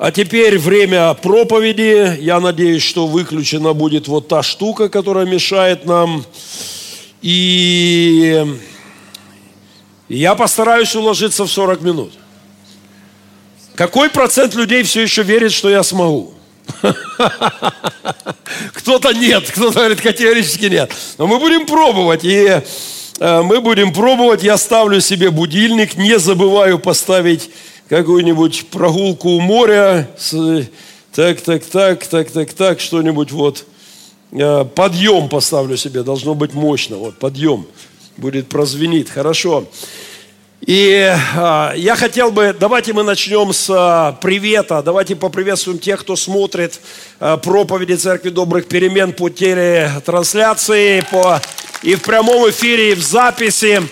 А теперь время проповеди. Я надеюсь, что выключена будет вот та штука, которая мешает нам. И я постараюсь уложиться в 40 минут. Какой процент людей все еще верит, что я смогу? Кто-то нет, кто-то говорит категорически нет. Но мы будем пробовать. И э, мы будем пробовать. Я ставлю себе будильник, не забываю поставить какую-нибудь прогулку у моря. Так, так, так, так, так, так, что-нибудь вот. Подъем поставлю себе, должно быть мощно. Вот подъем будет прозвенит. Хорошо. И а, я хотел бы, давайте мы начнем с а, привета. Давайте поприветствуем тех, кто смотрит а, проповеди Церкви Добрых Перемен по телетрансляции, по, и в прямом эфире, и в записи.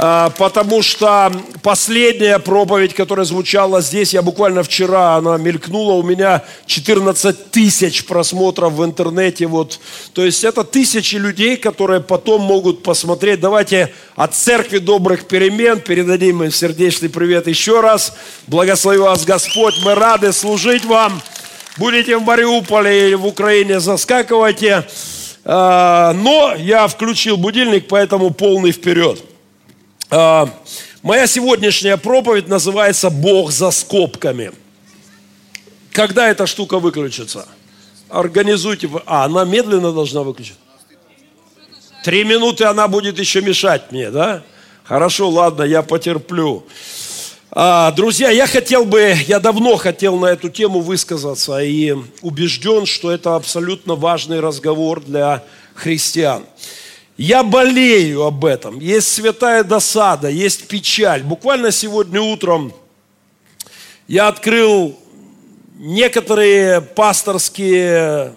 А, потому что последняя проповедь, которая звучала здесь, я буквально вчера, она мелькнула, у меня 14 тысяч просмотров в интернете. Вот. То есть это тысячи людей, которые потом могут посмотреть. Давайте от Церкви Добрых Перемен передадим им сердечный привет еще раз. Благослови вас Господь, мы рады служить вам. Будете в Мариуполе или в Украине, заскакивайте. А, но я включил будильник, поэтому полный вперед. А, моя сегодняшняя проповедь называется «Бог за скобками». Когда эта штука выключится? Организуйте. А, она медленно должна выключиться. Три минуты она будет еще мешать мне, да? Хорошо, ладно, я потерплю. А, друзья, я хотел бы, я давно хотел на эту тему высказаться и убежден, что это абсолютно важный разговор для христиан. Я болею об этом. Есть святая досада, есть печаль. Буквально сегодня утром я открыл некоторые пасторские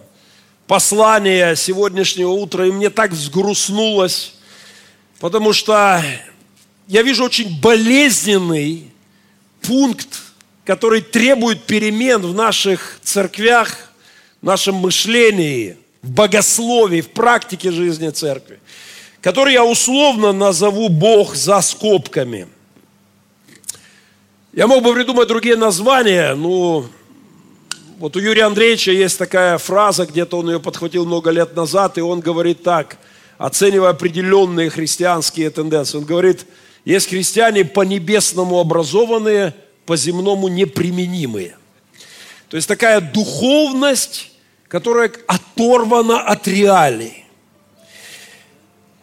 послания сегодняшнего утра, и мне так взгрустнулось, потому что я вижу очень болезненный пункт, который требует перемен в наших церквях, в нашем мышлении – в богословии, в практике жизни церкви, который я условно назову Бог за скобками. Я мог бы придумать другие названия, но вот у Юрия Андреевича есть такая фраза, где-то он ее подхватил много лет назад, и он говорит так, оценивая определенные христианские тенденции. Он говорит, есть христиане по-небесному образованные, по-земному неприменимые. То есть такая духовность, которая оторвана от реалий.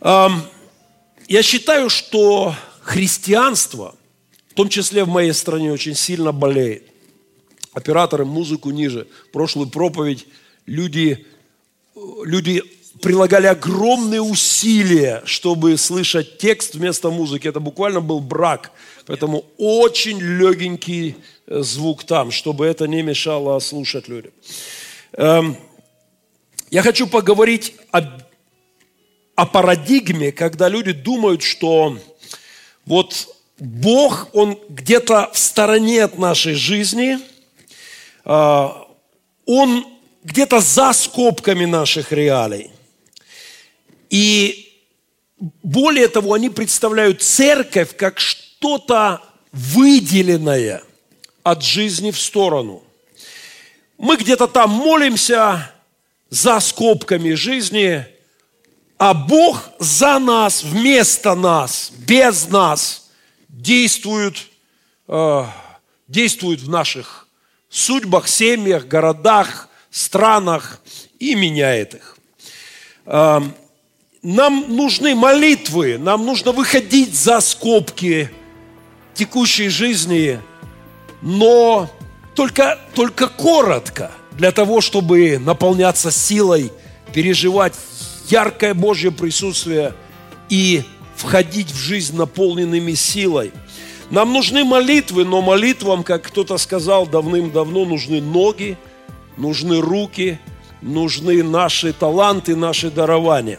Я считаю, что христианство, в том числе в моей стране, очень сильно болеет. Операторы музыку ниже. Прошлую проповедь люди, люди прилагали огромные усилия, чтобы слышать текст вместо музыки. Это буквально был брак. Поэтому очень легенький э, звук там, чтобы это не мешало слушать людям. Я хочу поговорить о, о парадигме, когда люди думают, что вот Бог, Он где-то в стороне от нашей жизни, а, Он где-то за скобками наших реалий. И более того, они представляют церковь как что-то выделенное от жизни в сторону – мы где-то там молимся за скобками жизни, а Бог за нас, вместо нас, без нас действует, э, действует в наших судьбах, семьях, городах, странах и меняет их. Э, нам нужны молитвы, нам нужно выходить за скобки текущей жизни, но только, только коротко, для того, чтобы наполняться силой, переживать яркое Божье присутствие и входить в жизнь наполненными силой. Нам нужны молитвы, но молитвам, как кто-то сказал давным-давно, нужны ноги, нужны руки, нужны наши таланты, наши дарования.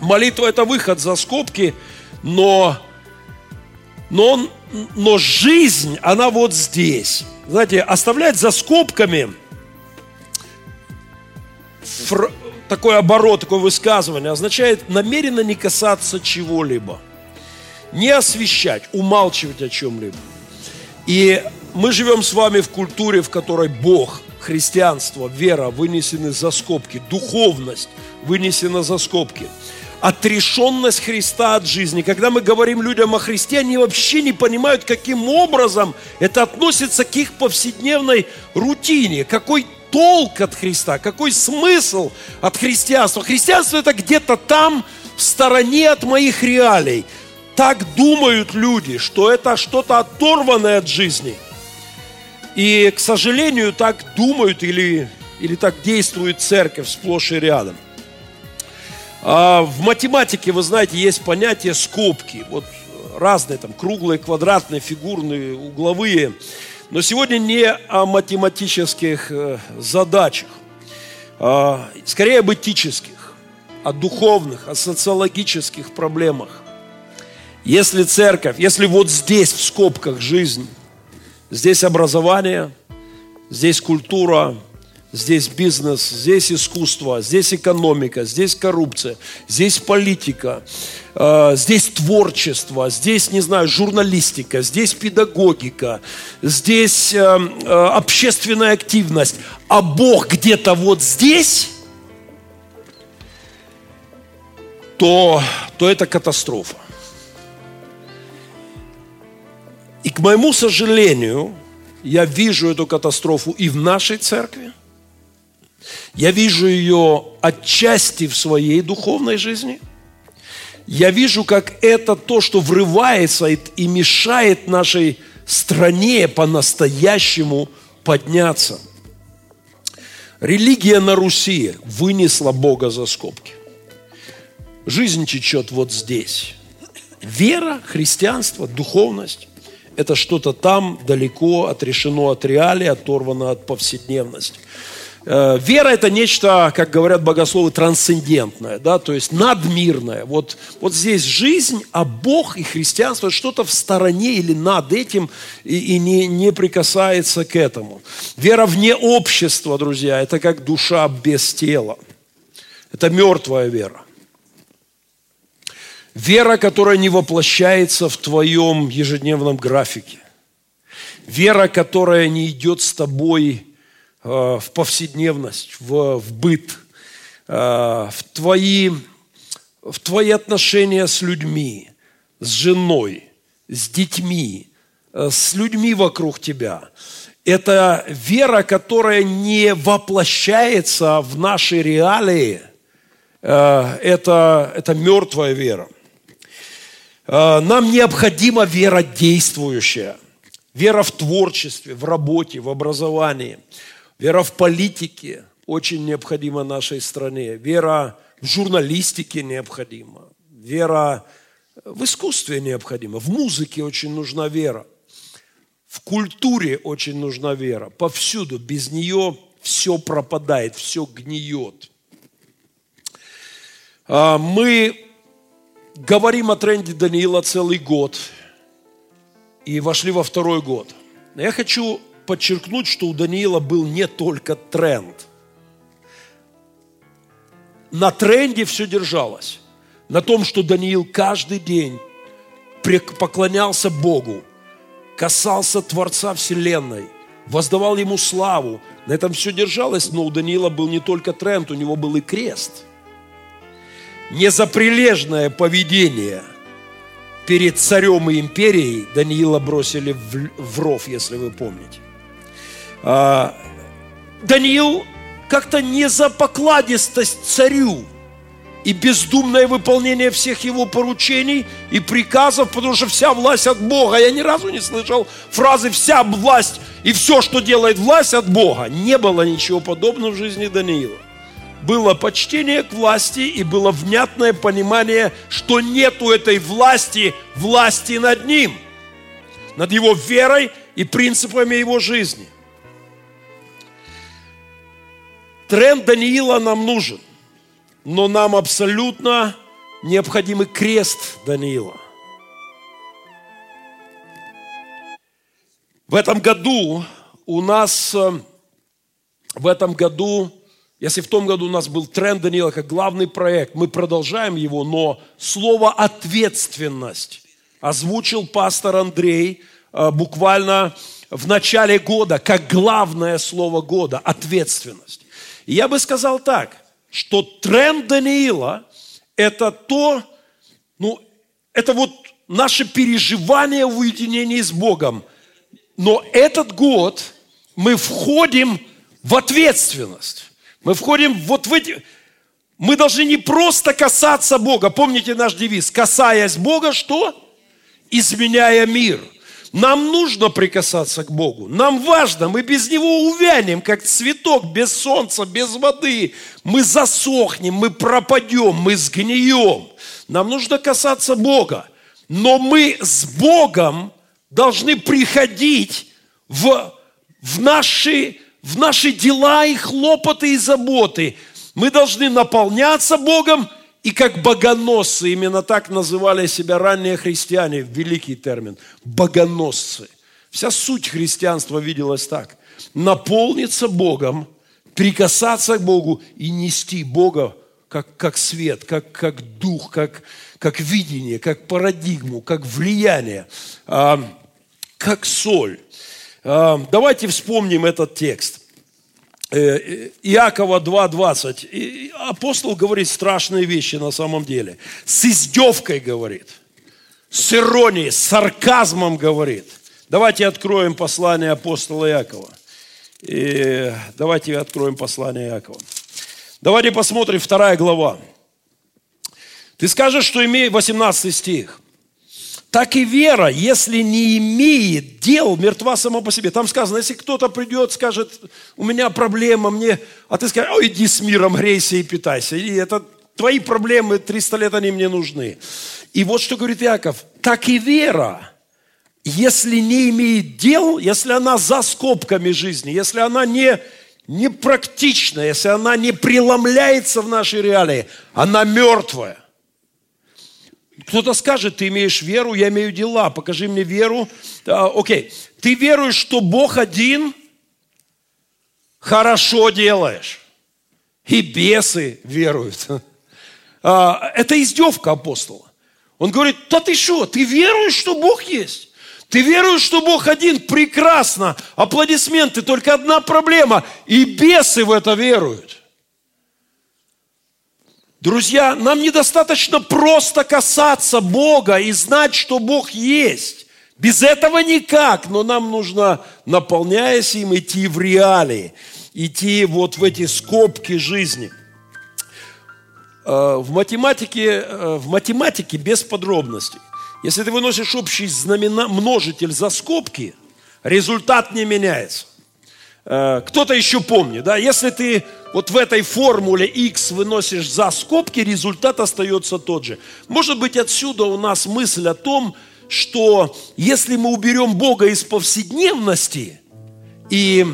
Молитва – это выход за скобки, но, но, но жизнь, она вот здесь знаете, оставлять за скобками фр... такой оборот, такое высказывание означает намеренно не касаться чего-либо, не освещать, умалчивать о чем-либо. И мы живем с вами в культуре, в которой Бог, христианство, вера вынесены за скобки, духовность вынесена за скобки – отрешенность Христа от жизни. Когда мы говорим людям о Христе, они вообще не понимают, каким образом это относится к их повседневной рутине. Какой толк от Христа, какой смысл от христианства. Христианство это где-то там, в стороне от моих реалий. Так думают люди, что это что-то оторванное от жизни. И, к сожалению, так думают или, или так действует церковь сплошь и рядом. А, в математике, вы знаете, есть понятие скобки. Вот разные там круглые, квадратные, фигурные, угловые. Но сегодня не о математических э, задачах, а скорее об этических, о духовных, о социологических проблемах. Если церковь, если вот здесь в скобках жизнь, здесь образование, здесь культура, Здесь бизнес, здесь искусство, здесь экономика, здесь коррупция, здесь политика, э, здесь творчество, здесь, не знаю, журналистика, здесь педагогика, здесь э, э, общественная активность, а Бог где-то вот здесь, то, то это катастрофа. И к моему сожалению, я вижу эту катастрофу и в нашей церкви – я вижу ее отчасти в своей духовной жизни. Я вижу, как это то, что врывается и мешает нашей стране по-настоящему подняться. Религия на Руси вынесла Бога за скобки. Жизнь течет вот здесь. Вера, христианство, духовность – это что-то там далеко отрешено от реалии, оторвано от повседневности. Э, вера – это нечто, как говорят богословы, трансцендентное, да, то есть надмирное. Вот, вот здесь жизнь, а Бог и христианство – что-то в стороне или над этим и, и не, не прикасается к этому. Вера вне общества, друзья, это как душа без тела. Это мертвая вера. Вера, которая не воплощается в твоем ежедневном графике. Вера, которая не идет с тобой в повседневность, в, в быт, э, в твои, в твои отношения с людьми, с женой, с детьми, э, с людьми вокруг тебя. Это вера, которая не воплощается в нашей реалии. Это, это мертвая вера. Нам необходима вера действующая. Вера в творчестве, в работе, в образовании. Вера в политике очень необходима нашей стране. Вера в журналистике необходима. Вера в искусстве необходима. В музыке очень нужна вера. В культуре очень нужна вера. Повсюду. Без нее все пропадает, все гниет. А, мы говорим о тренде Даниила целый год и вошли во второй год. Я хочу подчеркнуть, что у Даниила был не только тренд. На тренде все держалось. На том, что Даниил каждый день поклонялся Богу, касался Творца Вселенной, воздавал Ему славу. На этом все держалось, но у Даниила был не только тренд, у него был и крест. Не за прилежное поведение перед царем и империей Даниила бросили в, в ров, если вы помните. А, Даниил как-то не за покладистость царю и бездумное выполнение всех его поручений и приказов, потому что вся власть от Бога. Я ни разу не слышал фразы «вся власть и все, что делает власть от Бога». Не было ничего подобного в жизни Даниила. Было почтение к власти и было внятное понимание, что нету этой власти, власти над ним, над его верой и принципами его жизни. Тренд Даниила нам нужен, но нам абсолютно необходимый крест Даниила. В этом году у нас, э, в этом году, если в том году у нас был тренд Даниила как главный проект, мы продолжаем его, но слово «ответственность» озвучил пастор Андрей э, буквально в начале года, как главное слово года – ответственность. Я бы сказал так, что тренд Даниила – это то, ну, это вот наше переживание в уединении с Богом. Но этот год мы входим в ответственность. Мы входим вот в эти... Мы должны не просто касаться Бога. Помните наш девиз? Касаясь Бога, что? Изменяя мир. Нам нужно прикасаться к Богу. Нам важно, мы без Него увянем, как цветок без солнца, без воды. Мы засохнем, мы пропадем, мы сгнием. Нам нужно касаться Бога. Но мы с Богом должны приходить в, в, наши, в наши дела и хлопоты и заботы. Мы должны наполняться Богом, и как богоносцы, именно так называли себя ранние христиане, великий термин, богоносцы. Вся суть христианства виделась так. Наполниться Богом, прикасаться к Богу и нести Бога как, как свет, как, как дух, как, как видение, как парадигму, как влияние, а, как соль. А, давайте вспомним этот текст. Э, Иакова 2.20. Апостол говорит страшные вещи на самом деле. С издевкой говорит. С иронией, с сарказмом говорит. Давайте откроем послание апостола Иакова. И давайте откроем послание Иакова. Давайте посмотрим вторая глава. Ты скажешь, что имеет 18 стих. Так и вера, если не имеет дел, мертва сама по себе. Там сказано, если кто-то придет, скажет, у меня проблема, мне, а ты скажешь, ой, иди с миром, грейся и питайся. И это твои проблемы, 300 лет они мне нужны. И вот что говорит Яков, так и вера, если не имеет дел, если она за скобками жизни, если она не, не практична, если она не преломляется в нашей реалии, она мертвая. Кто-то скажет, ты имеешь веру, я имею дела, покажи мне веру. А, окей, ты веруешь, что Бог один, хорошо делаешь. И бесы веруют. А, это издевка апостола. Он говорит, да ты что, ты веруешь, что Бог есть? Ты веруешь, что Бог один? Прекрасно. Аплодисменты. Только одна проблема. И бесы в это веруют. Друзья, нам недостаточно просто касаться Бога и знать, что Бог есть. Без этого никак, но нам нужно, наполняясь им, идти в реалии, идти вот в эти скобки жизни. Э, в математике, э, в математике без подробностей. Если ты выносишь общий знамена, множитель за скобки, результат не меняется. Э, кто-то еще помнит, да, если ты вот в этой формуле x выносишь за скобки, результат остается тот же. Может быть, отсюда у нас мысль о том, что если мы уберем Бога из повседневности и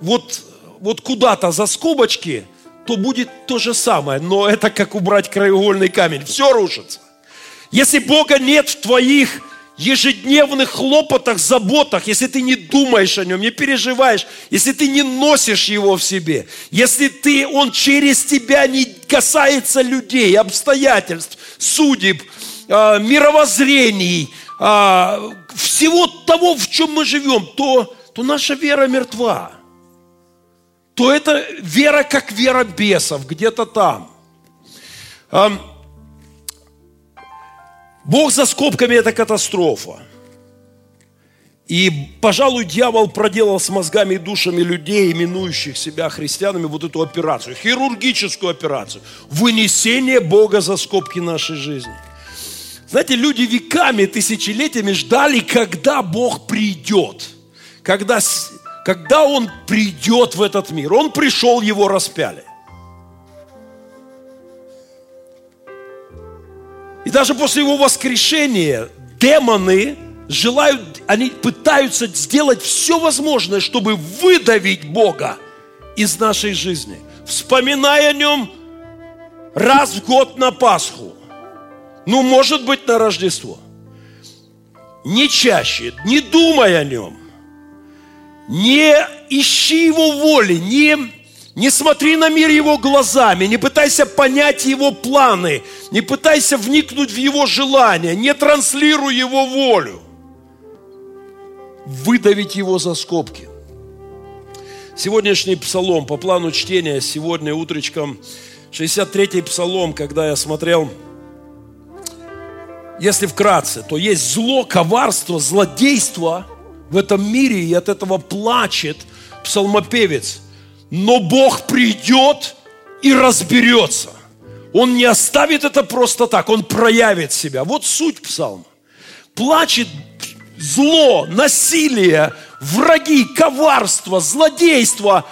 вот, вот куда-то за скобочки, то будет то же самое. Но это как убрать краеугольный камень. Все рушится. Если Бога нет в твоих ежедневных хлопотах, заботах, если ты не думаешь о нем, не переживаешь, если ты не носишь его в себе, если ты, он через тебя не касается людей, обстоятельств, судеб, э, мировоззрений, э, всего того, в чем мы живем, то, то наша вера мертва. То это вера как вера бесов, где-то там. Бог за скобками – это катастрофа. И, пожалуй, дьявол проделал с мозгами и душами людей, именующих себя христианами, вот эту операцию, хирургическую операцию. Вынесение Бога за скобки нашей жизни. Знаете, люди веками, тысячелетиями ждали, когда Бог придет. Когда, когда Он придет в этот мир. Он пришел, его распяли. И даже после его воскрешения демоны желают, они пытаются сделать все возможное, чтобы выдавить Бога из нашей жизни, вспоминая о нем раз в год на Пасху. Ну, может быть, на Рождество. Не чаще, не думай о нем. Не ищи его воли, не не смотри на мир его глазами, не пытайся понять его планы, не пытайся вникнуть в его желания, не транслируй его волю. выдавить его за скобки. Сегодняшний псалом по плану чтения, сегодня утречком, 63-й псалом, когда я смотрел, если вкратце, то есть зло, коварство, злодейство в этом мире, и от этого плачет псалмопевец. Но Бог придет и разберется. Он не оставит это просто так, Он проявит себя. Вот суть псалма. Плачет зло, насилие, враги, коварство, злодейство.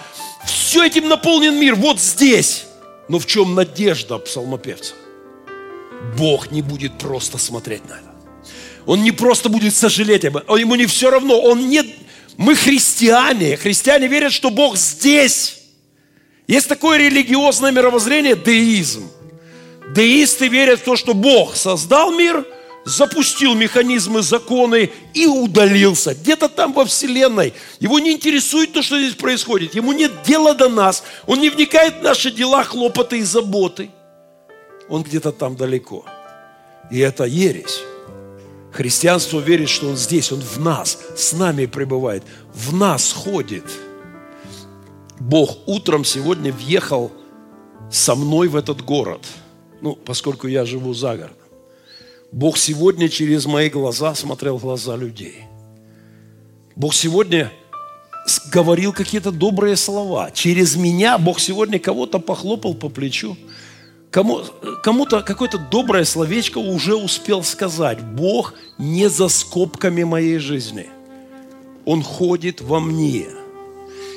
Все этим наполнен мир вот здесь. Но в чем надежда псалмопевца? Бог не будет просто смотреть на это. Он не просто будет сожалеть об этом. Ему не все равно. Он не... Мы христиане. Христиане верят, что Бог здесь. Есть такое религиозное мировоззрение – деизм. Деисты верят в то, что Бог создал мир – запустил механизмы, законы и удалился. Где-то там во Вселенной. Его не интересует то, что здесь происходит. Ему нет дела до нас. Он не вникает в наши дела, хлопоты и заботы. Он где-то там далеко. И это ересь. Христианство верит, что Он здесь, Он в нас, с нами пребывает, в нас ходит. Бог утром сегодня въехал со мной в этот город, ну, поскольку я живу за городом. Бог сегодня через мои глаза смотрел глаза людей. Бог сегодня говорил какие-то добрые слова. Через меня Бог сегодня кого-то похлопал по плечу. Кому, кому-то какое-то доброе словечко уже успел сказать. Бог не за скобками моей жизни. Он ходит во мне.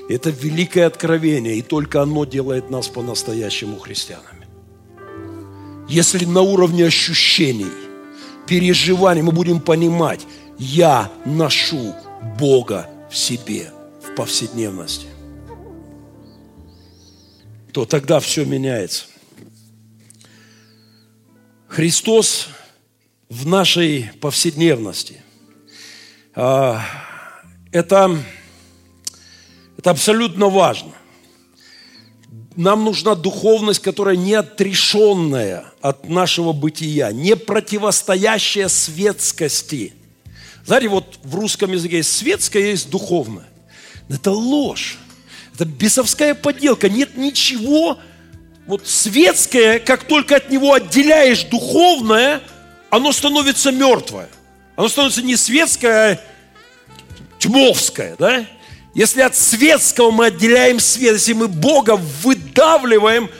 Это великое откровение, и только оно делает нас по-настоящему христианами. Если на уровне ощущений – переживаний мы будем понимать, я ношу Бога в себе, в повседневности, то тогда все меняется. Христос в нашей повседневности. А, это, это абсолютно важно – нам нужна духовность, которая не отрешенная от нашего бытия, не противостоящая светскости. Знаете, вот в русском языке есть светское, есть духовное. Это ложь. Это бесовская подделка. Нет ничего вот светское, как только от него отделяешь духовное, оно становится мертвое. Оно становится не светское, а тьмовское, да? Если от светского мы отделяем свет, если мы Бога выдавливаем,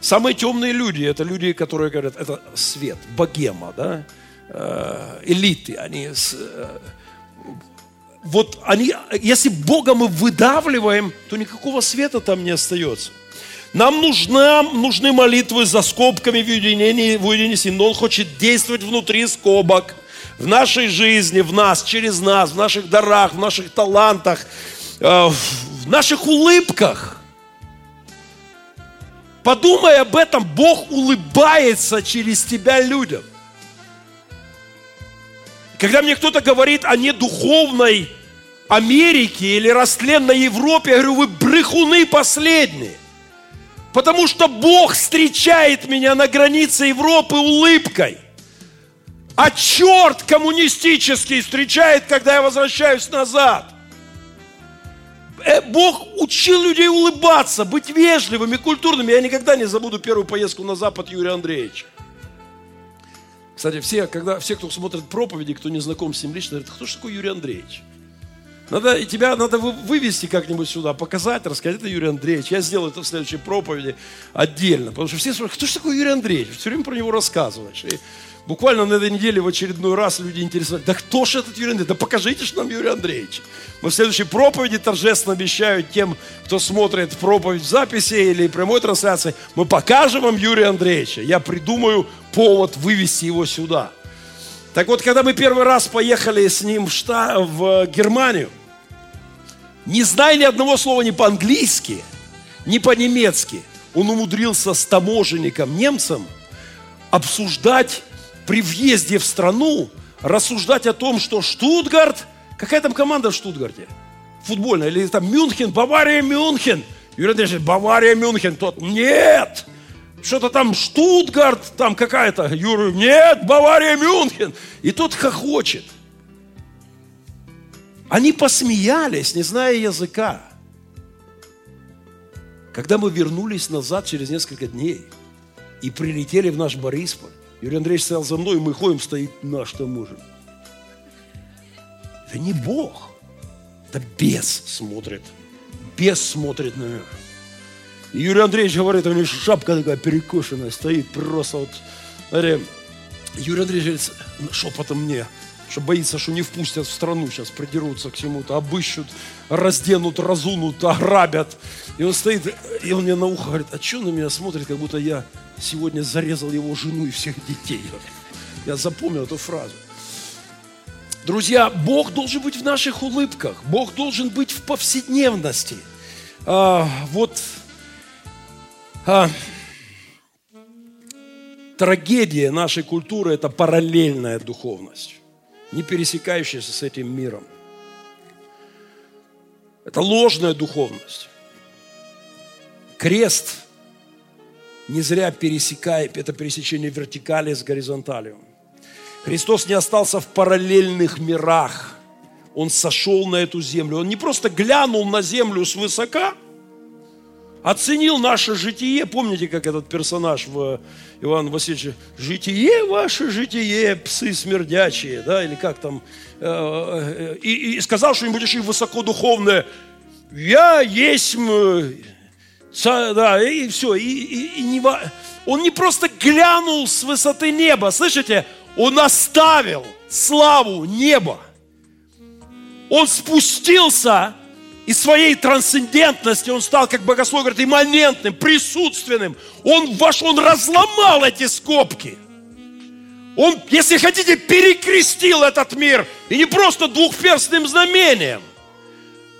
самые темные люди, это люди, которые говорят, это свет, богема, да, э, элиты, они, э, вот они, если Бога мы выдавливаем, то никакого света там не остается. Нам нужна, нужны молитвы за скобками в уединении, в уединении, но Он хочет действовать внутри скобок – в нашей жизни, в нас, через нас, в наших дарах, в наших талантах, э, в наших улыбках. Подумай об этом, Бог улыбается через тебя людям. Когда мне кто-то говорит о недуховной Америке или растленной Европе, я говорю, вы брехуны последние. Потому что Бог встречает меня на границе Европы улыбкой. А черт коммунистический встречает, когда я возвращаюсь назад. Э, Бог учил людей улыбаться, быть вежливыми, культурными. Я никогда не забуду первую поездку на Запад Юрия Андреевича. Кстати, все, когда, все, кто смотрит проповеди, кто не знаком с ним лично, говорят, кто же такой Юрий Андреевич? Надо, и тебя надо вывести как-нибудь сюда, показать, рассказать, это Юрий Андреевич. Я сделаю это в следующей проповеди отдельно. Потому что все спрашивают, кто же такой Юрий Андреевич? Все время про него рассказываешь. И Буквально на этой неделе в очередной раз люди интересовались, да кто же этот Юрий Андреевич? Да покажите же нам Юрий Андреевич. Мы в следующей проповеди торжественно обещаю тем, кто смотрит проповедь в записи или прямой трансляции, мы покажем вам Юрия Андреевича. Я придумаю повод вывести его сюда. Так вот, когда мы первый раз поехали с ним в, Шта... в Германию, не зная ни одного слова ни по-английски, ни по-немецки, он умудрился с таможенником, немцем, обсуждать при въезде в страну рассуждать о том, что Штутгарт, какая там команда в Штутгарте? Футбольная, или там Мюнхен, Бавария, Мюнхен. Юрий Андреевич, Бавария, Мюнхен. Тот, нет, что-то там Штутгарт, там какая-то. Юра, нет, Бавария, Мюнхен. И тот хохочет. Они посмеялись, не зная языка. Когда мы вернулись назад через несколько дней и прилетели в наш Борисполь, Юрий Андреевич стоял за мной, и мы ходим, стоит наш таможен. Это не Бог. Это бес смотрит. Бес смотрит на меня. Юрий Андреевич говорит, у него шапка такая перекошенная, стоит просто вот. Смотри, Юрий Андреевич говорит, шепотом мне, что боится, что не впустят в страну, сейчас придерутся к чему-то, обыщут, разденут, разунут, ограбят. И он стоит, и он мне на ухо говорит, а что на меня смотрит, как будто я сегодня зарезал его жену и всех детей. Я запомнил эту фразу. Друзья, Бог должен быть в наших улыбках, Бог должен быть в повседневности. А, вот а, трагедия нашей культуры – это параллельная духовность, не пересекающаяся с этим миром. Это ложная духовность. Крест не зря пересекает, это пересечение вертикали с горизонталью. Христос не остался в параллельных мирах. Он сошел на эту землю. Он не просто глянул на землю свысока, оценил наше житие. Помните, как этот персонаж в Ивана Васильевича? Житие ваше, житие, псы смердячие, да, или как там, э, э, и, и сказал что-нибудь еще высокодуховное. Я есть, да, и все, и, и, и не, он не просто глянул с высоты неба, слышите, он оставил славу неба. Он спустился из своей трансцендентности, он стал, как богослов говорит, имманентным, присутственным. Он ваш, он разломал эти скобки. Он, если хотите, перекрестил этот мир. И не просто двухперстным знамением.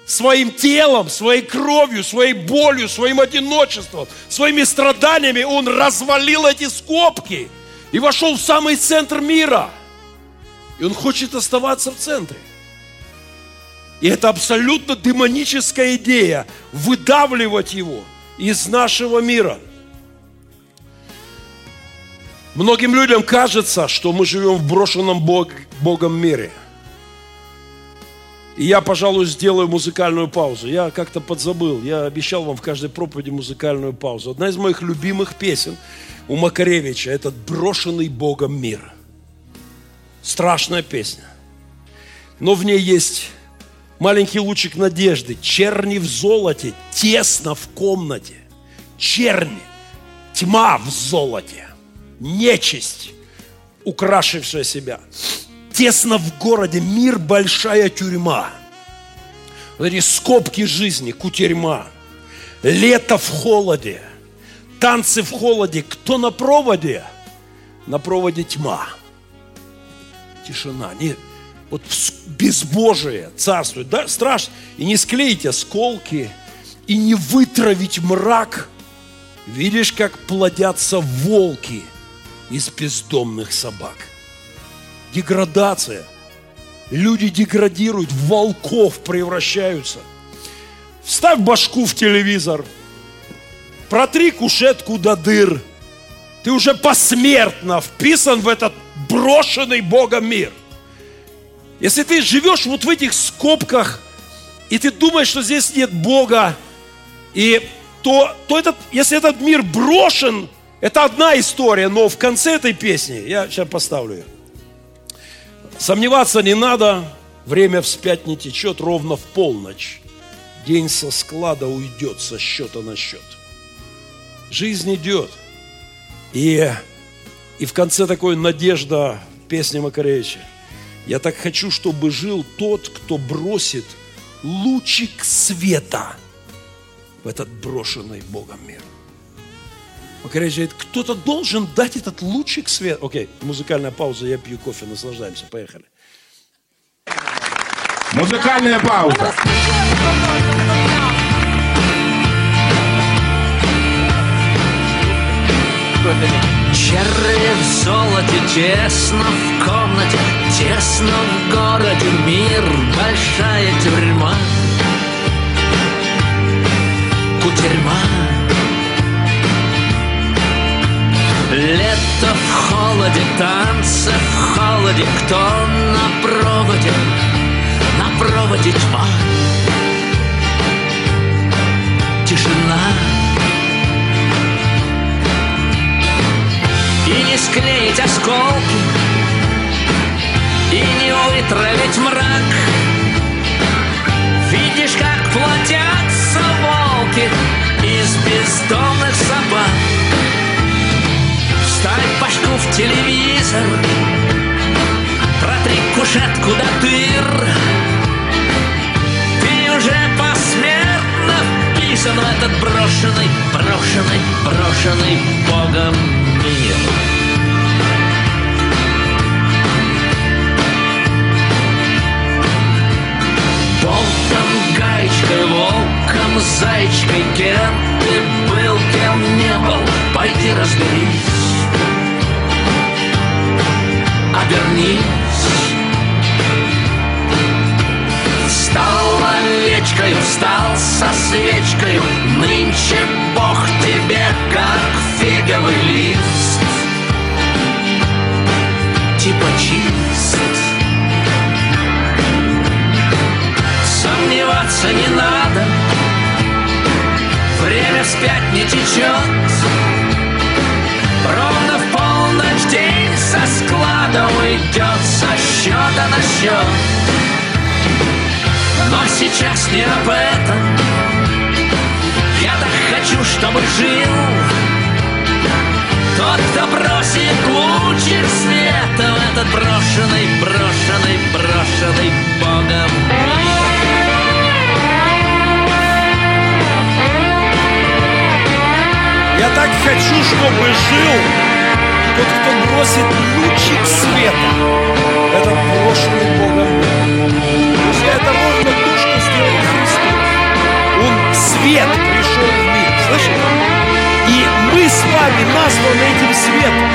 Своим телом, своей кровью, своей болью, своим одиночеством, своими страданиями он развалил эти скобки и вошел в самый центр мира. И он хочет оставаться в центре. И это абсолютно демоническая идея выдавливать его из нашего мира. Многим людям кажется, что мы живем в брошенном Бог, Богом мире. И я, пожалуй, сделаю музыкальную паузу. Я как-то подзабыл. Я обещал вам в каждой проповеди музыкальную паузу. Одна из моих любимых песен у Макаревича – это «Брошенный Богом мир». Страшная песня. Но в ней есть маленький лучик надежды, черни в золоте, тесно в комнате, черни, тьма в золоте, нечисть, украшившая себя. Тесно в городе, мир большая тюрьма. Эти скобки жизни, кутерьма. Лето в холоде, танцы в холоде. Кто на проводе? На проводе тьма. Тишина. Нет, вот безбожие царствует, да, страшно. И не склеить осколки, и не вытравить мрак. Видишь, как плодятся волки из бездомных собак. Деградация. Люди деградируют, в волков превращаются. Вставь башку в телевизор, протри кушетку до дыр. Ты уже посмертно вписан в этот брошенный Богом мир – если ты живешь вот в этих скобках, и ты думаешь, что здесь нет Бога, и то, то этот, если этот мир брошен, это одна история, но в конце этой песни, я сейчас поставлю ее. Сомневаться не надо, время вспять не течет ровно в полночь. День со склада уйдет со счета на счет. Жизнь идет. И, и в конце такой надежда песни Макаревича. Я так хочу, чтобы жил тот, кто бросит лучик света в этот брошенный Богом мир. Макаревич говорит, кто-то должен дать этот лучик света. Окей, музыкальная пауза, я пью кофе, наслаждаемся, поехали. Музыкальная пауза. Черви в золоте, тесно в комнате, тесно в городе, мир, большая тюрьма. Кутерьма. Лето в холоде, танцы в холоде, кто на проводе, на проводе тьма. Тишина И не склеить осколки И не вытравить мрак. Видишь, как платятся волки Из бездомных собак. Вставь башку в телевизор Протри кушетку до дыр. Ты уже посмертно вписан в этот брошенный, брошенный, брошенный Богом мир Болтом, гаечкой, волком, зайчкой Кем ты был, кем не был Пойди разберись. Обернись. Встал овечкой, встал со свечкой Нынче Бог тебе, счет Но сейчас не об этом. Я так хочу, чтобы жил Тот, кто бросит лучик света В этот брошенный, брошенный, брошенный Богом. Мир Я так хочу, чтобы жил тот, кто бросит лучик света. Этот брошенный Богом мир. Друзья, это ровно то, что сделал Христос. Он свет пришел в мир. Слышите? И мы с вами названы этим светом.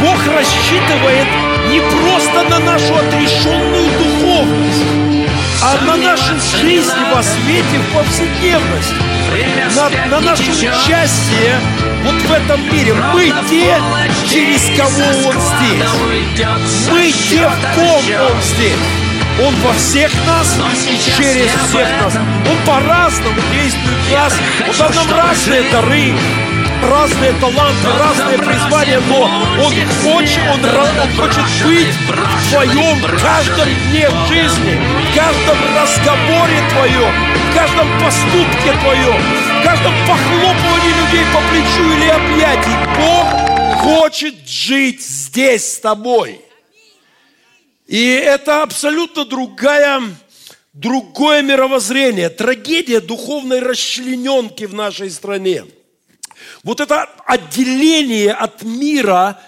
Бог рассчитывает не просто на нашу отрешенную духовность, а на нашу жизнь во свете в повседневности Время на, на наше участие вот в этом мире. Мы те, через кого Он здесь. Мы те, в ком. Он здесь. Он во всех нас, сейчас через всех нас. Он по-разному действует в нас. Он дал нам разные дары, разные таланты, разные призвания, но Он хочет, Он, он хочет быть в твоем каждом дне в жизни, в каждом разговоре твоем, в каждом поступке твоем, в каждом похлопывании людей по плечу или объятии. Бог хочет жить здесь с тобой. И это абсолютно другая, другое мировоззрение, трагедия духовной расчлененки в нашей стране. Вот это отделение от мира,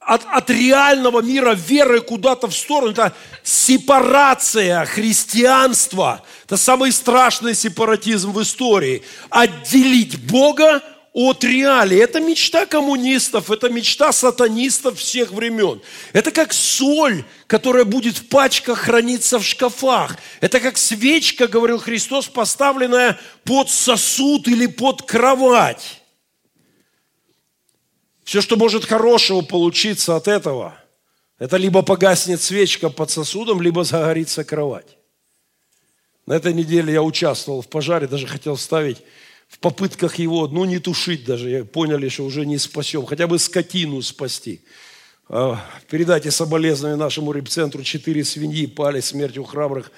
от, от реального мира веры куда-то в сторону, это сепарация христианства. Это самый страшный сепаратизм в истории. Отделить Бога от реалии. Это мечта коммунистов, это мечта сатанистов всех времен. Это как соль, которая будет в пачках храниться в шкафах. Это как свечка, говорил Христос, поставленная под сосуд или под кровать. Все, что может хорошего получиться от этого, это либо погаснет свечка под сосудом, либо загорится кровать. На этой неделе я участвовал в пожаре, даже хотел ставить в попытках его, ну, не тушить даже, поняли, что уже не спасем, хотя бы скотину спасти. А, Передайте соболезнования нашему репцентру, четыре свиньи пали смертью храбрых,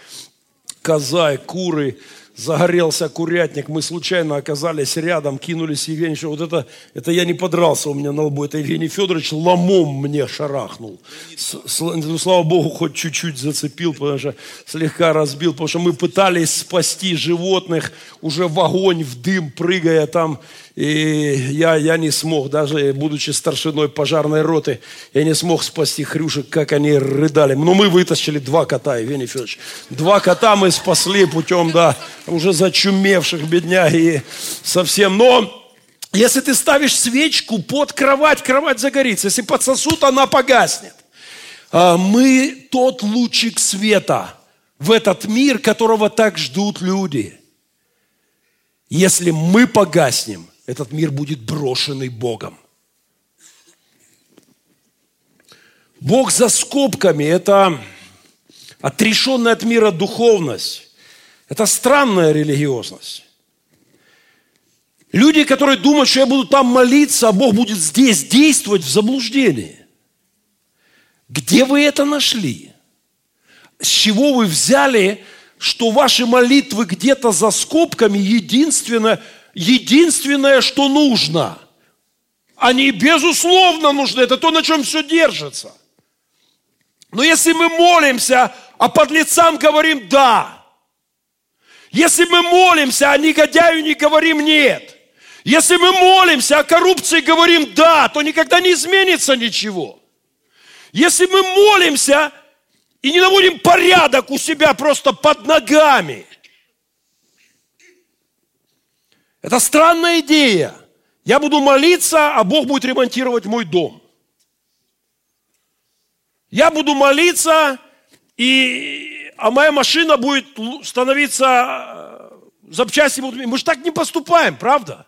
коза и куры, загорелся курятник, мы случайно оказались рядом, кинулись что вот это, это я не подрался у меня на лбу, это Евгений Федорович ломом мне шарахнул. С- с- ну, слава Богу, хоть чуть-чуть зацепил, потому что слегка разбил, потому что мы пытались спасти животных, уже в огонь, в дым прыгая там, и я, я не смог, даже будучи старшиной пожарной роты, я не смог спасти хрюшек, как они рыдали. Но мы вытащили два кота, Евгений Федорович. Два кота мы спасли путем, да, уже зачумевших бедняги совсем. Но если ты ставишь свечку под кровать, кровать загорится. Если под сосуд, она погаснет. А Мы тот лучик света в этот мир, которого так ждут люди. Если мы погаснем, этот мир будет брошенный Богом. Бог за скобками – это отрешенная от мира духовность. Это странная религиозность. Люди, которые думают, что я буду там молиться, а Бог будет здесь действовать в заблуждении. Где вы это нашли? С чего вы взяли, что ваши молитвы где-то за скобками единственное, единственное, что нужно? Они, безусловно, нужны. Это то, на чем все держится. Но если мы молимся, а подлецам говорим «да», если мы молимся, а негодяю не говорим «нет», если мы молимся, а коррупции говорим «да», то никогда не изменится ничего. Если мы молимся и не наводим порядок у себя просто под ногами, это странная идея. Я буду молиться, а Бог будет ремонтировать мой дом. Я буду молиться, и, а моя машина будет становиться, э, запчасти будут... Мы же так не поступаем, правда?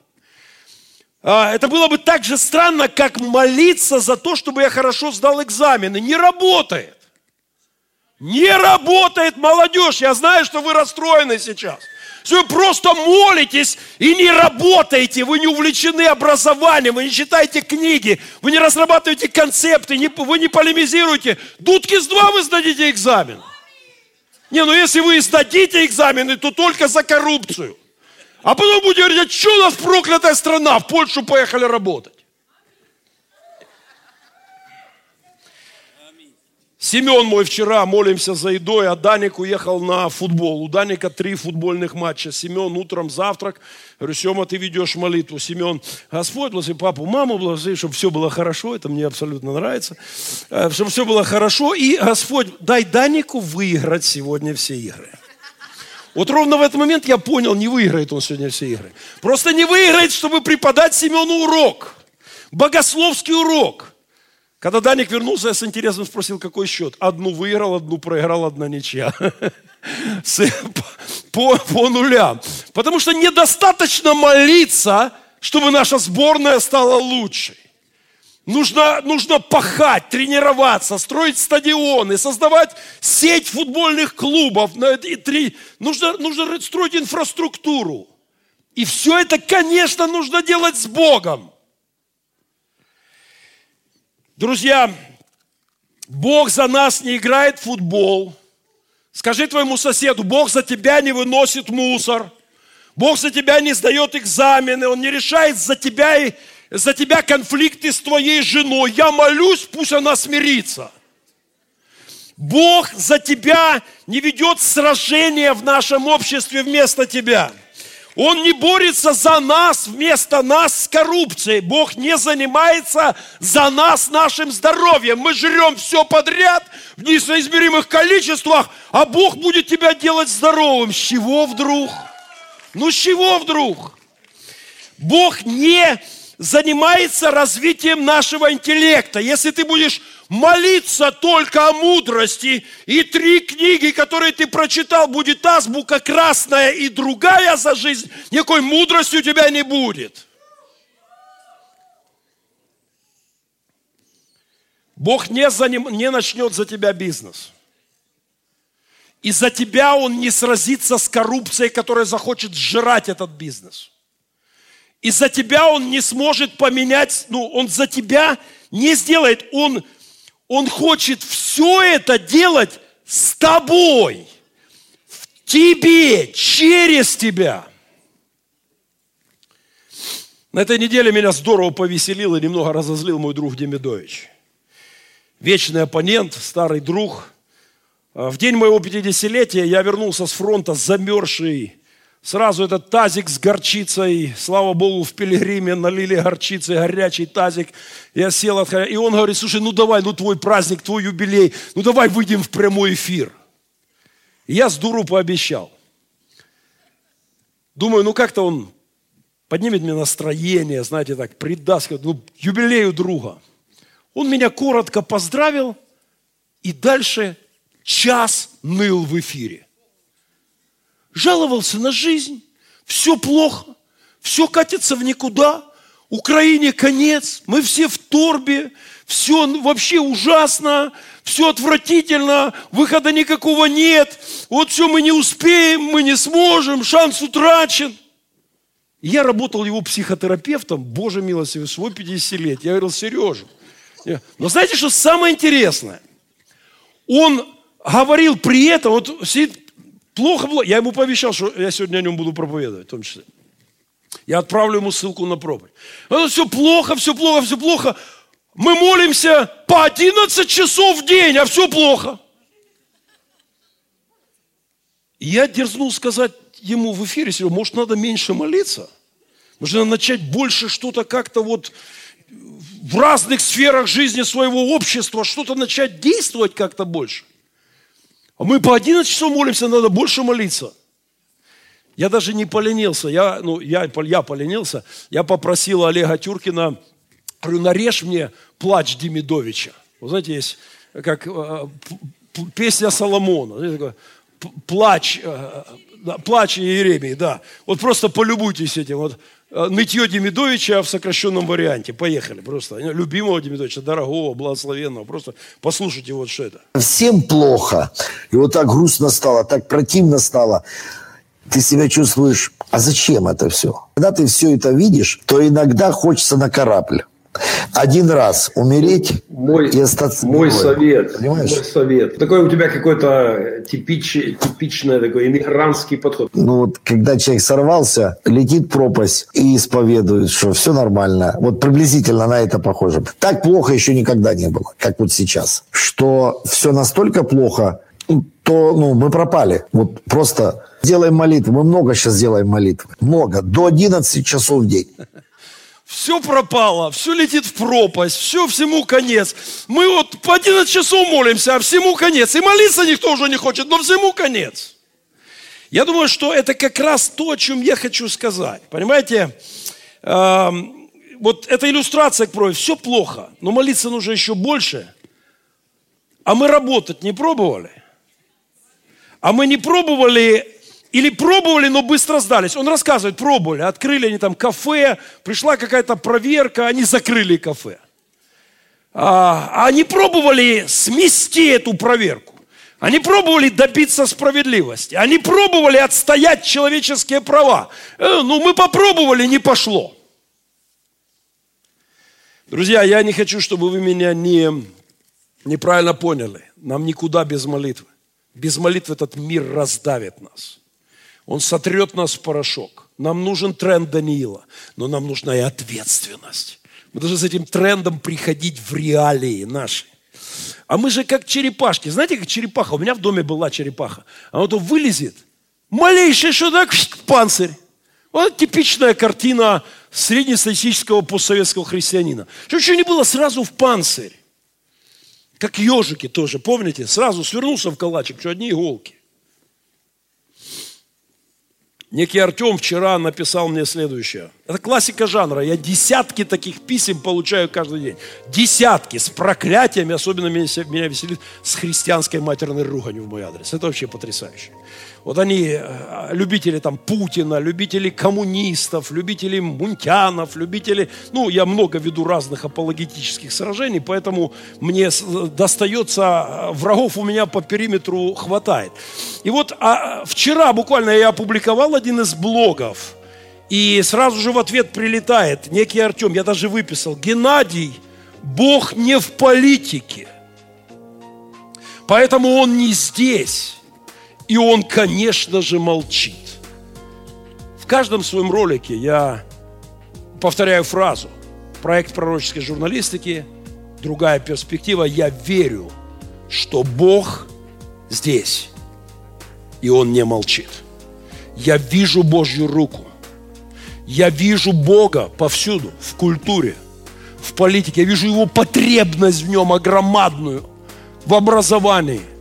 А, это было бы так же странно, как молиться за то, чтобы я хорошо сдал экзамены. Не работает. Не работает, молодежь. Я знаю, что вы расстроены сейчас. Вы просто молитесь и не работаете, вы не увлечены образованием, вы не читаете книги, вы не разрабатываете концепты, вы не полемизируете. Дудки с два вы сдадите экзамен. Не, ну если вы сдадите экзамены, то только за коррупцию. А потом будете говорить, а что у нас проклятая страна, в Польшу поехали работать. Семен мой вчера, молимся за едой, а Даник уехал на футбол. У Даника три футбольных матча. Семен утром завтрак. Говорю, Сема, ты ведешь молитву. Семен, Господь, благослови папу, маму, благослови, чтобы все было хорошо. Это мне абсолютно нравится. Э, чтобы все было хорошо. И, Господь, дай Данику выиграть сегодня все игры. Вот ровно в этот момент я понял, не выиграет он сегодня все игры. Просто не выиграет, чтобы преподать Семену урок. Богословский урок. Когда Даник вернулся, я с интересом спросил, какой счет. Одну выиграл, одну проиграл, одна ничья. По, по нулям. Потому что недостаточно молиться, чтобы наша сборная стала лучшей. Нужно, нужно пахать, тренироваться, строить стадионы, создавать сеть футбольных клубов. Нужно, нужно строить инфраструктуру. И все это, конечно, нужно делать с Богом. Друзья, Бог за нас не играет в футбол. Скажи твоему соседу, Бог за тебя не выносит мусор. Бог за тебя не сдает экзамены. Он не решает за тебя, и, за тебя конфликты с твоей женой. Я молюсь, пусть она смирится. Бог за тебя не ведет сражения в нашем обществе вместо тебя. Он не борется за нас вместо нас с коррупцией. Бог не занимается за нас нашим здоровьем. Мы жрем все подряд в несоизмеримых количествах, а Бог будет тебя делать здоровым. С чего вдруг? Ну с чего вдруг? Бог не занимается развитием нашего интеллекта. Если ты будешь молиться только о мудрости, и три книги, которые ты прочитал, будет азбука красная и другая за жизнь, никакой мудрости у тебя не будет. Бог не, заним, не начнет за тебя бизнес. И за тебя Он не сразится с коррупцией, которая захочет сжирать этот бизнес. И за тебя Он не сможет поменять, ну, Он за тебя не сделает, Он он хочет все это делать с тобой, в тебе, через тебя. На этой неделе меня здорово повеселил и немного разозлил мой друг Демидович. Вечный оппонент, старый друг. В день моего 50-летия я вернулся с фронта замерзший, Сразу этот тазик с горчицей, слава Богу, в пилигриме налили горчицы, горячий тазик. Я сел, и он говорит, слушай, ну давай, ну твой праздник, твой юбилей, ну давай выйдем в прямой эфир. И я с дуру пообещал. Думаю, ну как-то он поднимет мне настроение, знаете, так, придаст, ну, юбилею друга. Он меня коротко поздравил, и дальше час ныл в эфире жаловался на жизнь, все плохо, все катится в никуда, Украине конец, мы все в торбе, все вообще ужасно, все отвратительно, выхода никакого нет, вот все мы не успеем, мы не сможем, шанс утрачен. Я работал его психотерапевтом, Боже милостивый, свой 50 лет. Я говорил, Сережа. Но знаете, что самое интересное? Он говорил при этом, вот сидит плохо, плохо. Я ему пообещал, что я сегодня о нем буду проповедовать, в том числе. Я отправлю ему ссылку на проповедь. Это все плохо, все плохо, все плохо. Мы молимся по 11 часов в день, а все плохо. И я дерзнул сказать ему в эфире, Серега, может, надо меньше молиться? Может, надо начать больше что-то как-то вот в разных сферах жизни своего общества, что-то начать действовать как-то больше. А мы по 11 часов молимся, надо больше молиться. Я даже не поленился, я, ну, я, я поленился, я попросил Олега Тюркина, говорю, нарежь мне плач Демидовича. Вы знаете, есть как э, песня Соломона, плач, э, плач Иеремии, да. Вот просто полюбуйтесь этим. Вот э, нытье Демидовича в сокращенном варианте. Поехали просто. Любимого Демидовича, дорогого, благословенного. Просто послушайте вот что это. Всем плохо. И вот так грустно стало, так противно стало. Ты себя чувствуешь, а зачем это все? Когда ты все это видишь, то иногда хочется на корабль один раз умереть мой, и остаться Мой героем. совет, Понимаешь? мой совет. Такой у тебя какой-то типич, типичный такой иммигрантский подход. Ну вот, когда человек сорвался, летит пропасть и исповедует, что все нормально. Вот приблизительно на это похоже. Так плохо еще никогда не было, как вот сейчас. Что все настолько плохо, то ну, мы пропали. Вот просто делаем молитву. Мы много сейчас делаем молитвы. Много. До 11 часов в день все пропало, все летит в пропасть, все всему конец. Мы вот по 11 часов молимся, а всему конец. И молиться никто уже не хочет, но всему конец. Я думаю, что это как раз то, о чем я хочу сказать. Понимаете, э, вот эта иллюстрация к проповеди, все плохо, но молиться нужно еще больше. А мы работать не пробовали. А мы не пробовали или пробовали, но быстро сдались. Он рассказывает, пробовали, открыли они там кафе, пришла какая-то проверка, они закрыли кафе. А, они пробовали смести эту проверку. Они пробовали добиться справедливости. Они пробовали отстоять человеческие права. Э, ну, мы попробовали, не пошло. Друзья, я не хочу, чтобы вы меня не, неправильно поняли. Нам никуда без молитвы. Без молитвы этот мир раздавит нас. Он сотрет нас в порошок. Нам нужен тренд Даниила, но нам нужна и ответственность. Мы должны с этим трендом приходить в реалии наши. А мы же как черепашки. Знаете, как черепаха? У меня в доме была черепаха. Она вот вылезет, малейшее что так, панцирь. Вот типичная картина среднестатистического постсоветского христианина. Что еще не было, сразу в панцирь. Как ежики тоже, помните? Сразу свернулся в калачик, что одни иголки. Некий Артем вчера написал мне следующее. Это классика жанра. Я десятки таких писем получаю каждый день. Десятки с проклятиями, особенно меня, меня веселит, с христианской матерной руганью в мой адрес. Это вообще потрясающе. Вот они, э, любители там Путина, любители коммунистов, любители мунтянов, любители... Ну, я много веду разных апологетических сражений, поэтому мне достается... Э, врагов у меня по периметру хватает. И вот а, вчера буквально я опубликовал один из блогов, и сразу же в ответ прилетает некий Артем, я даже выписал, Геннадий, Бог не в политике, поэтому он не здесь. И он, конечно же, молчит. В каждом своем ролике я повторяю фразу. Проект пророческой журналистики, другая перспектива. Я верю, что Бог здесь, и Он не молчит. Я вижу Божью руку. Я вижу Бога повсюду, в культуре, в политике. Я вижу Его потребность в нем огромадную, в образовании –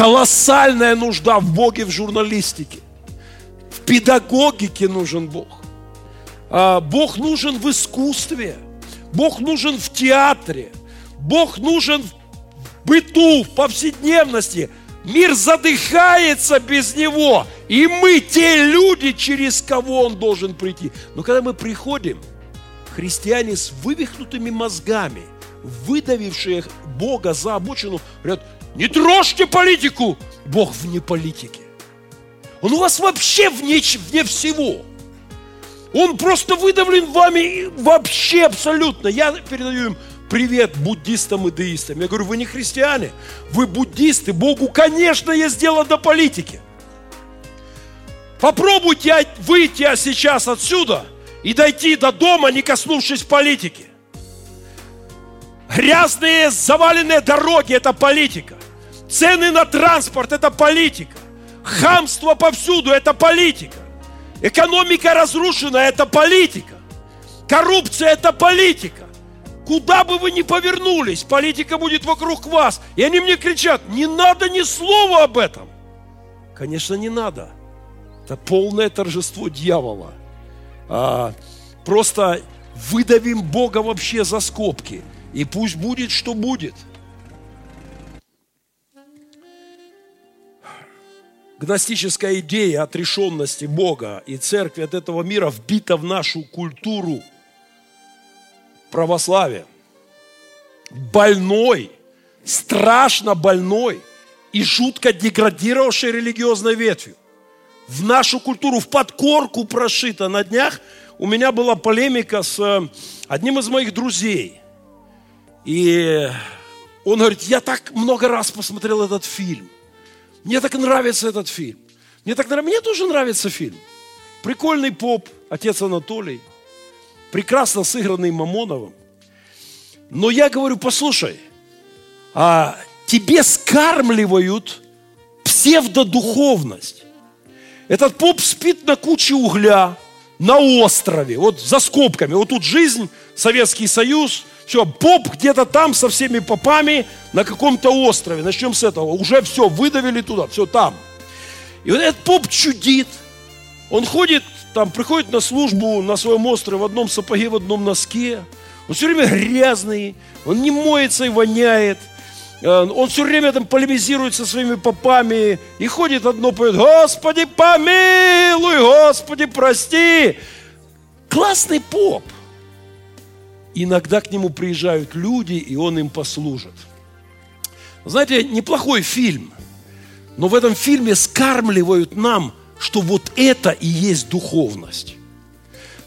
Колоссальная нужда в Боге в журналистике. В педагогике нужен Бог. А, Бог нужен в искусстве. Бог нужен в театре. Бог нужен в быту, в повседневности. Мир задыхается без Него. И мы те люди, через кого Он должен прийти. Но когда мы приходим, христиане с вывихнутыми мозгами, выдавившие Бога за обочину, говорят, не трожьте политику, Бог вне политики. Он у вас вообще вне, вне всего. Он просто выдавлен вами вообще абсолютно. Я передаю им привет буддистам и деистам. Я говорю, вы не христиане, вы буддисты. Богу, конечно, есть дело до политики. Попробуйте выйти сейчас отсюда и дойти до дома, не коснувшись политики. Грязные, заваленные дороги – это политика. Цены на транспорт – это политика. Хамство повсюду – это политика. Экономика разрушена – это политика. Коррупция – это политика. Куда бы вы ни повернулись, политика будет вокруг вас. И они мне кричат, не надо ни слова об этом. Конечно, не надо. Это полное торжество дьявола. А, просто выдавим Бога вообще за скобки. И пусть будет, что будет. Гностическая идея отрешенности Бога и церкви от этого мира вбита в нашу культуру православия. Больной, страшно больной и жутко деградировавшей религиозной ветвью. В нашу культуру, в подкорку прошита на днях. У меня была полемика с э, одним из моих друзей. И он говорит, я так много раз посмотрел этот фильм – мне так нравится этот фильм. Мне так нравится, мне тоже нравится фильм. Прикольный поп, отец Анатолий. Прекрасно сыгранный Мамоновым. Но я говорю, послушай, а тебе скармливают псевдодуховность. Этот поп спит на куче угля, на острове, вот за скобками. Вот тут жизнь, Советский Союз, все, поп где-то там со всеми попами на каком-то острове. Начнем с этого. Уже все, выдавили туда, все там. И вот этот поп чудит. Он ходит, там, приходит на службу на своем острове в одном сапоге, в одном носке. Он все время грязный, он не моется и воняет. Э, он все время там полемизирует со своими попами и ходит одно поет, Господи, помилуй, Господи, прости. Классный поп – иногда к нему приезжают люди, и он им послужит. Знаете, неплохой фильм, но в этом фильме скармливают нам, что вот это и есть духовность.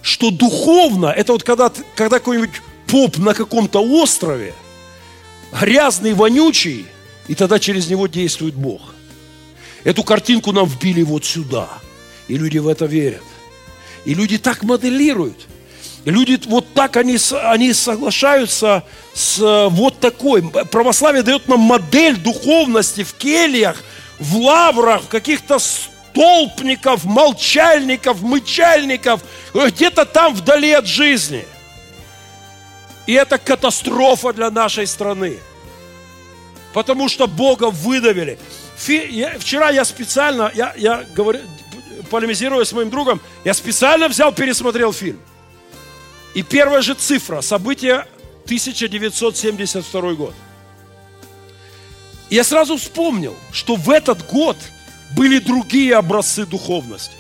Что духовно, это вот когда, когда какой-нибудь поп на каком-то острове, грязный, вонючий, и тогда через него действует Бог. Эту картинку нам вбили вот сюда. И люди в это верят. И люди так моделируют – Люди вот так, они, они соглашаются с э, вот такой. Православие дает нам модель духовности в кельях, в лаврах, в каких-то столпников, молчальников, мычальников, где-то там вдали от жизни. И это катастрофа для нашей страны. Потому что Бога выдавили. Фи, я, вчера я специально, я, я говорю, полемизируя с моим другом, я специально взял, пересмотрел фильм. И первая же цифра, событие 1972 год. Я сразу вспомнил, что в этот год были другие образцы духовности.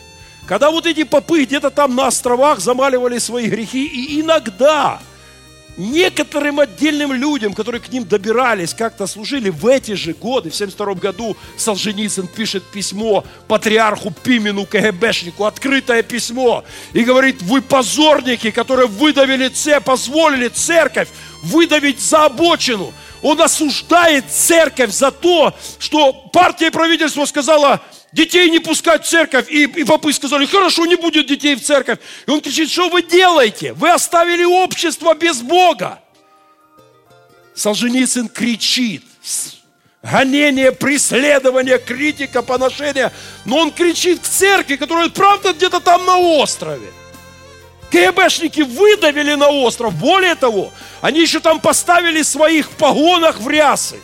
Когда вот эти попы где-то там на островах замаливали свои грехи, и иногда – некоторым отдельным людям, которые к ним добирались, как-то служили в эти же годы, в 72 году Солженицын пишет письмо патриарху Пимену, КГБшнику, открытое письмо, и говорит, вы позорники, которые выдавили позволили церковь выдавить за обочину. Он осуждает церковь за то, что партия и правительство сказала, детей не пускать в церковь. И, и попы сказали, хорошо, не будет детей в церковь. И он кричит, что вы делаете? Вы оставили общество без Бога. Солженицын кричит. Гонение, преследование, критика, поношение. Но он кричит к церкви, которая правда где-то там на острове. КГБшники выдавили на остров. Более того, они еще там поставили своих погонах в рясы,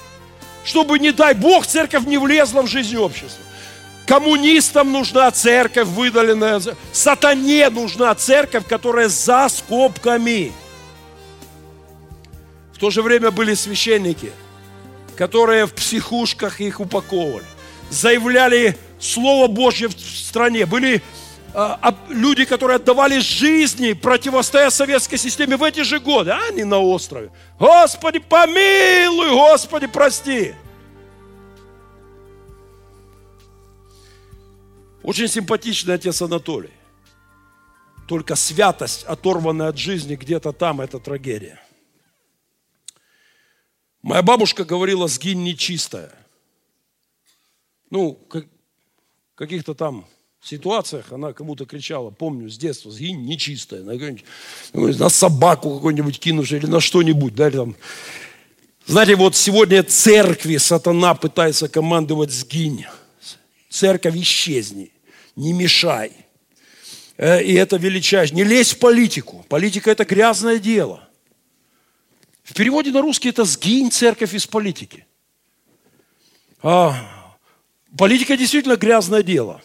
чтобы, не дай Бог, церковь не влезла в жизнь общества. Коммунистам нужна церковь выдаленная. Сатане нужна церковь, которая за скобками. В то же время были священники, которые в психушках их упаковывали. Заявляли Слово Божье в стране. Были а, люди, которые отдавали жизни, противостоя советской системе в эти же годы, а они на острове. Господи, помилуй, Господи, прости. Очень симпатичный отец Анатолий. Только святость, оторванная от жизни где-то там, это трагедия. Моя бабушка говорила, сгинь нечистая. Ну, как, каких-то там ситуациях она кому-то кричала, помню, с детства, сгинь нечистая, на, на собаку какую-нибудь кинувши или на что-нибудь, да, или там. Знаете, вот сегодня церкви сатана пытается командовать сгинь. Церковь исчезни, не мешай. Э, и это величайшее. Не лезь в политику. Политика – это грязное дело. В переводе на русский это «сгинь церковь из политики». А, политика действительно грязное дело.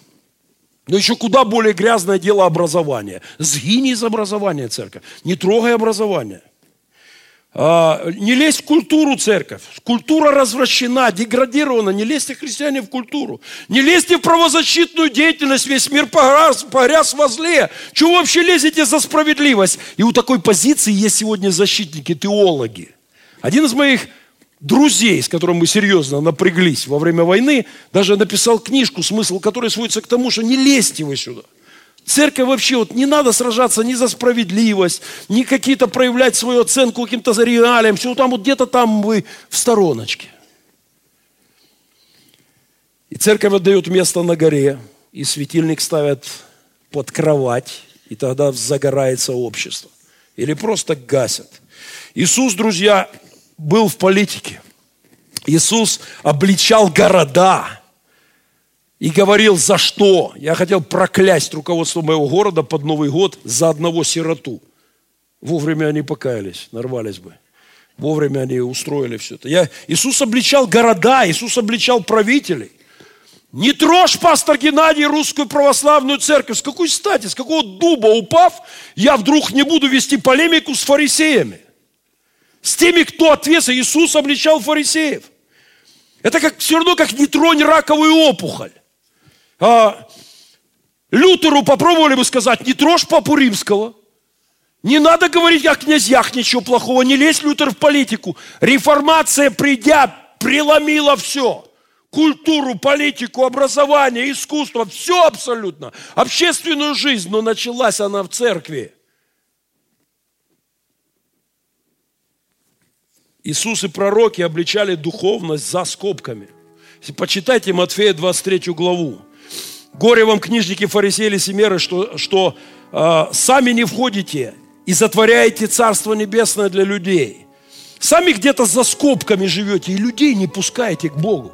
Но еще куда более грязное дело образования. Сгинь из образования церковь. Не трогай образование – не лезть в культуру церковь. Культура развращена, деградирована. Не лезьте, христиане, в культуру. Не лезьте в правозащитную деятельность. Весь мир погряз, погряз во зле. Чего вообще лезете за справедливость? И у такой позиции есть сегодня защитники, теологи. Один из моих друзей, с которым мы серьезно напряглись во время войны, даже написал книжку, смысл которой сводится к тому, что не лезьте вы сюда. Церковь вообще, вот не надо сражаться ни за справедливость, ни какие-то проявлять свою оценку каким-то за реалиям. Все там вот где-то там вы в стороночке. И церковь отдает место на горе, и светильник ставят под кровать, и тогда загорается общество. Или просто гасят. Иисус, друзья, был в политике. Иисус обличал города и говорил, за что? Я хотел проклясть руководство моего города под Новый год за одного сироту. Вовремя они покаялись, нарвались бы. Вовремя они устроили все это. Я, Иисус обличал города, Иисус обличал правителей. Не трожь, пастор Геннадий, русскую православную церковь. С какой стати, с какого дуба упав, я вдруг не буду вести полемику с фарисеями. С теми, кто ответственен. Иисус обличал фарисеев. Это как, все равно, как не тронь раковую опухоль а, Лютеру попробовали бы сказать, не трожь папу римского. Не надо говорить о князьях ничего плохого, не лезь, Лютер, в политику. Реформация, придя, преломила все. Культуру, политику, образование, искусство, все абсолютно. Общественную жизнь, но началась она в церкви. Иисус и пророки обличали духовность за скобками. Почитайте Матфея 23 главу. Горе вам, книжники, фарисеи, лицемеры, что, что э, сами не входите и затворяете Царство Небесное для людей. Сами где-то за скобками живете и людей не пускаете к Богу.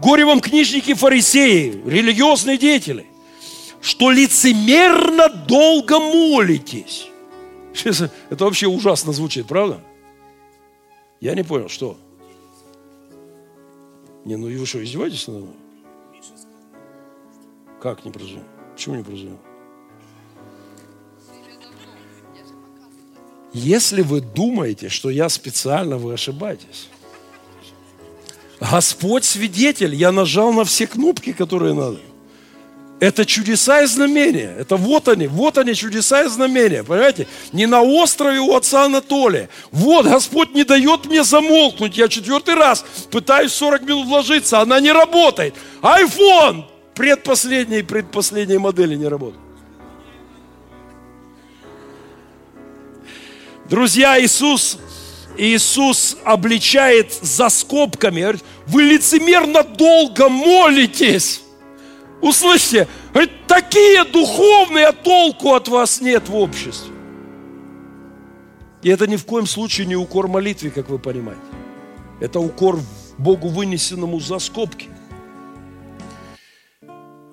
Горе вам, книжники, фарисеи, религиозные деятели, что лицемерно долго молитесь. Это вообще ужасно звучит, правда? Я не понял, что? Не, ну вы что, издеваетесь надо мной? Как не прозвонил? Почему не прозвонил? Если вы думаете, что я специально, вы ошибаетесь. Господь свидетель, я нажал на все кнопки, которые надо. Это чудеса и знамения. Это вот они, вот они чудеса и знамения. Понимаете? Не на острове у отца Анатолия. Вот, Господь не дает мне замолкнуть. Я четвертый раз пытаюсь 40 минут вложиться, она не работает. Айфон, предпоследней, предпоследней модели не работает. Друзья, Иисус, Иисус обличает за скобками, говорит, вы лицемерно долго молитесь. Услышьте, говорит, такие духовные, а толку от вас нет в обществе. И это ни в коем случае не укор молитве, как вы понимаете. Это укор Богу вынесенному за скобки.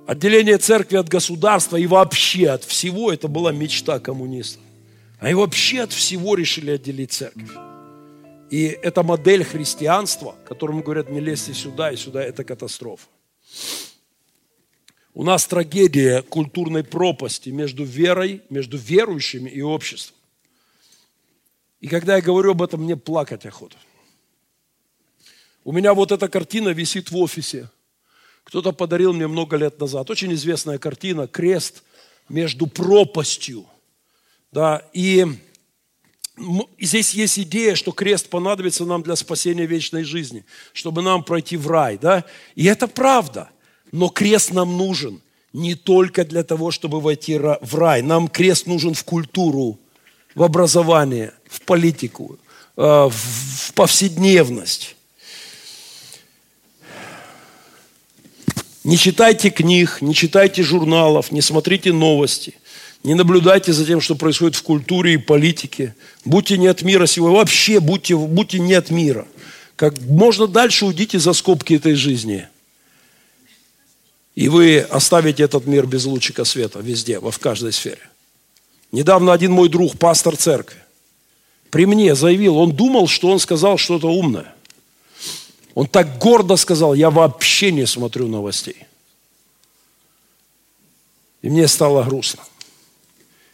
Отделение церкви от государства и вообще от всего, это была мечта коммунистов. Они вообще от всего решили отделить церковь. И эта модель христианства, которому говорят, не лезьте сюда и сюда, это катастрофа. У нас трагедия культурной пропасти между верой, между верующими и обществом. И когда я говорю об этом, мне плакать охота. У меня вот эта картина висит в офисе – Кто-то подарил мне много лет назад. Очень известная картина «Крест между пропастью». Да, и здесь есть идея, что крест понадобится нам для спасения вечной жизни, чтобы нам пройти в рай. Да? И это правда. Но крест нам нужен не только для того, чтобы войти в рай. Нам крест нужен в культуру, в образование, в политику, э, в повседневность. Не читайте книг, не читайте журналов, не смотрите новости, не наблюдайте за тем, что происходит в культуре и политике. Будьте не от мира сего, вообще будьте, будьте не от мира. Как можно дальше уйдите за скобки этой жизни. И вы оставите этот мир без лучика света везде, во в каждой сфере. Недавно один мой друг, пастор церкви, при мне заявил, он думал, что он сказал что-то умное. Он так гордо сказал, я вообще не смотрю новостей. И мне стало грустно.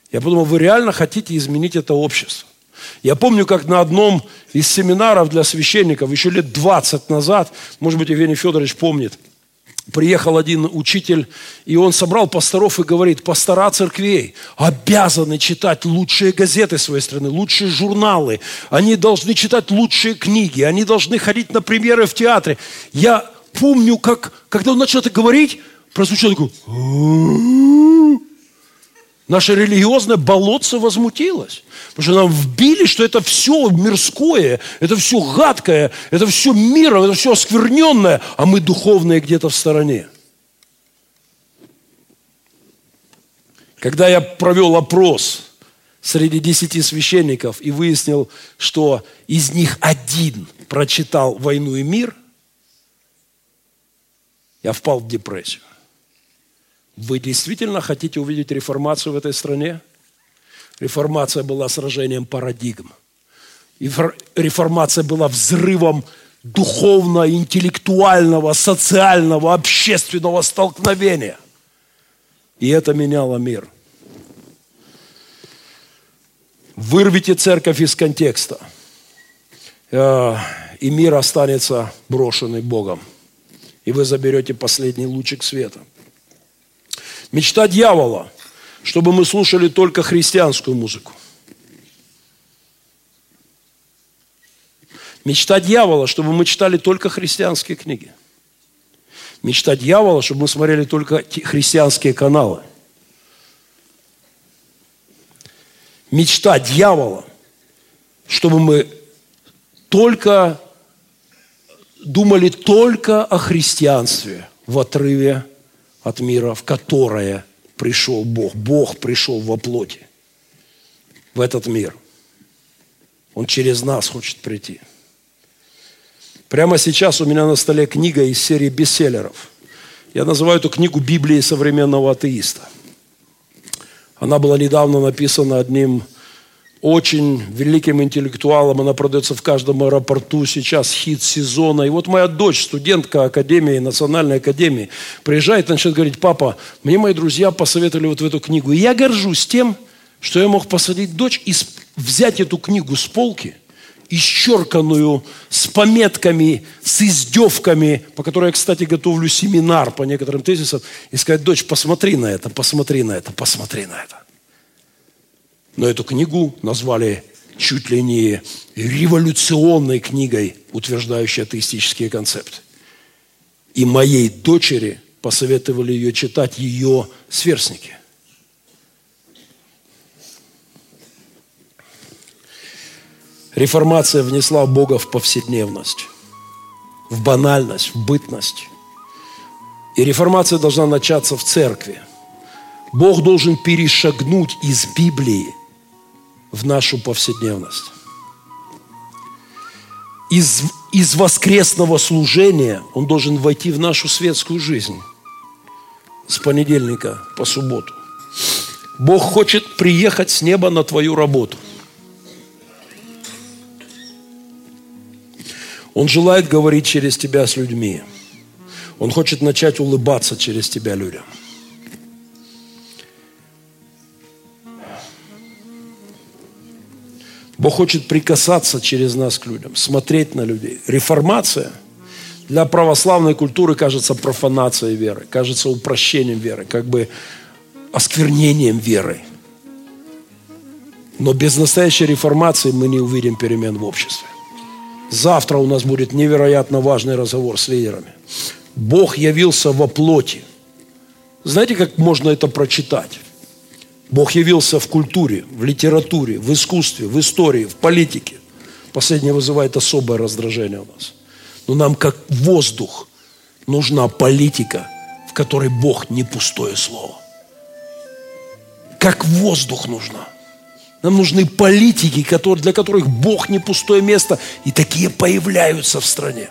Я подумал, вы реально хотите изменить это общество? Я помню, как на одном из семинаров для священников еще лет 20 назад, может быть, Евгений Федорович помнит, приехал один учитель, и он собрал пасторов и говорит, пастора церквей обязаны читать лучшие газеты своей страны, лучшие журналы, они должны читать лучшие книги, они должны ходить на премьеры в театре. Я помню, как, когда он начал это говорить, прозвучал такой, Наше религиозное болотце возмутилось. Потому что нам вбили, что это все мирское, это все гадкое, это все миром, это все оскверненное, а мы духовные где-то в стороне. Когда я провел опрос среди десяти священников и выяснил, что из них один прочитал «Войну и мир», я впал в депрессию. Вы действительно хотите увидеть реформацию в этой стране? Реформация была сражением парадигм. Реформация была взрывом духовно-интеллектуального, социального, общественного столкновения. И это меняло мир. Вырвите церковь из контекста, э, и мир останется брошенный Богом. И вы заберете последний лучик света – Мечта дьявола, чтобы мы слушали только христианскую музыку. Мечта дьявола, чтобы мы читали только христианские книги. Мечта дьявола, чтобы мы смотрели только христианские каналы. Мечта дьявола, чтобы мы только думали только о христианстве в отрыве от мира, в которое пришел Бог. Бог пришел во плоти в этот мир. Он через нас хочет прийти. Прямо сейчас у меня на столе книга из серии бестселлеров. Я называю эту книгу «Библией современного атеиста». Она была недавно написана одним очень великим интеллектуалом. Она продается в каждом аэропорту сейчас, хит сезона. И вот моя дочь, студентка Академии, Национальной Академии, приезжает и начинает говорить, папа, мне мои друзья посоветовали вот в эту книгу. И я горжусь тем, что я мог посадить дочь и взять эту книгу с полки, исчерканную, с пометками, с издевками, по которой я, кстати, готовлю семинар по некоторым тезисам, и сказать, дочь, посмотри на это, посмотри на это, посмотри на это. Но эту книгу назвали чуть ли не революционной книгой, утверждающей атеистические концепты. И моей дочери посоветовали ее читать ее сверстники. Реформация внесла Бога в повседневность, в банальность, в бытность. И реформация должна начаться в церкви. Бог должен перешагнуть из Библии в нашу повседневность. Из, из воскресного служения Он должен войти в нашу светскую жизнь с понедельника по субботу. Бог хочет приехать с неба на твою работу. Он желает говорить через тебя с людьми. Он хочет начать улыбаться через тебя людям. Бог хочет прикасаться через нас к людям, смотреть на людей. Реформация для православной культуры кажется профанацией веры, кажется упрощением веры, как бы осквернением веры. Но без настоящей реформации мы не увидим перемен в обществе. Завтра у нас будет невероятно важный разговор с лидерами. Бог явился во плоти. Знаете, как можно это прочитать? Бог явился в культуре, в литературе, в искусстве, в истории, в политике. Последнее вызывает особое раздражение у нас. Но нам, как воздух, нужна политика, в которой Бог не пустое слово. Как воздух нужна. Нам нужны политики, для которых Бог не пустое место, и такие появляются в стране.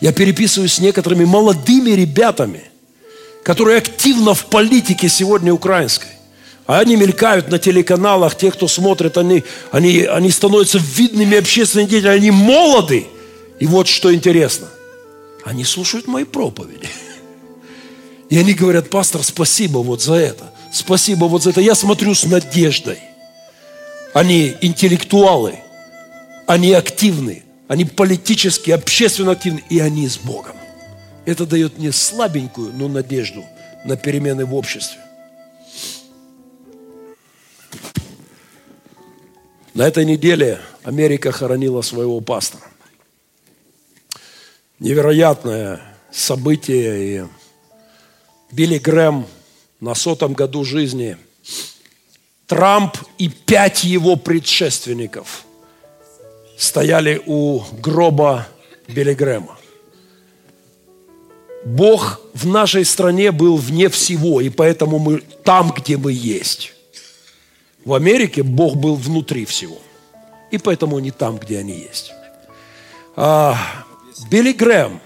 Я переписываюсь с некоторыми молодыми ребятами, которые активно в политике сегодня украинской. А они мелькают на телеканалах, те, кто смотрит, они, они, они становятся видными общественными деятелями, они молоды. И вот что интересно, они слушают мои проповеди. И они говорят, пастор, спасибо вот за это. Спасибо вот за это. Я смотрю с надеждой. Они интеллектуалы, они активны, они политически, общественно активны, и они с Богом. Это дает мне слабенькую, но надежду на перемены в обществе. На этой неделе Америка хоронила своего пастора. Невероятное событие. И Билли Грэм на сотом году жизни, Трамп и пять его предшественников стояли у гроба Билли Грэма. Бог в нашей стране был вне всего, и поэтому мы там, где мы есть. В Америке Бог был внутри всего. И поэтому они там, где они есть. А, Билли Грэм,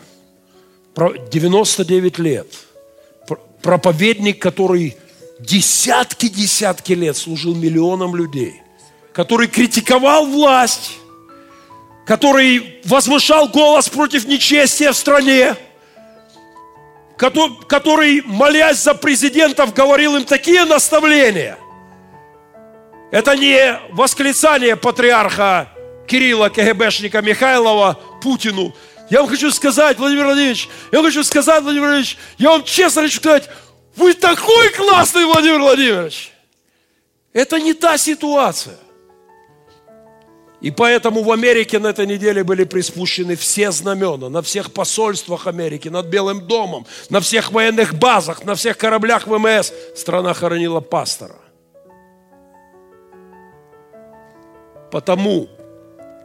99 лет, проповедник, который десятки-десятки лет служил миллионам людей, который критиковал власть, который возвышал голос против нечестия в стране, который, молясь за президентов, говорил им такие наставления. Это не восклицание патриарха Кирилла, КГБшника Михайлова Путину. Я вам хочу сказать, Владимир Владимирович, я вам хочу сказать, Владимир Владимирович, я вам честно хочу сказать, вы такой классный, Владимир Владимирович. Это не та ситуация. И поэтому в Америке на этой неделе были приспущены все знамена на всех посольствах Америки, над Белым домом, на всех военных базах, на всех кораблях ВМС. Страна хоронила пастора. Потому,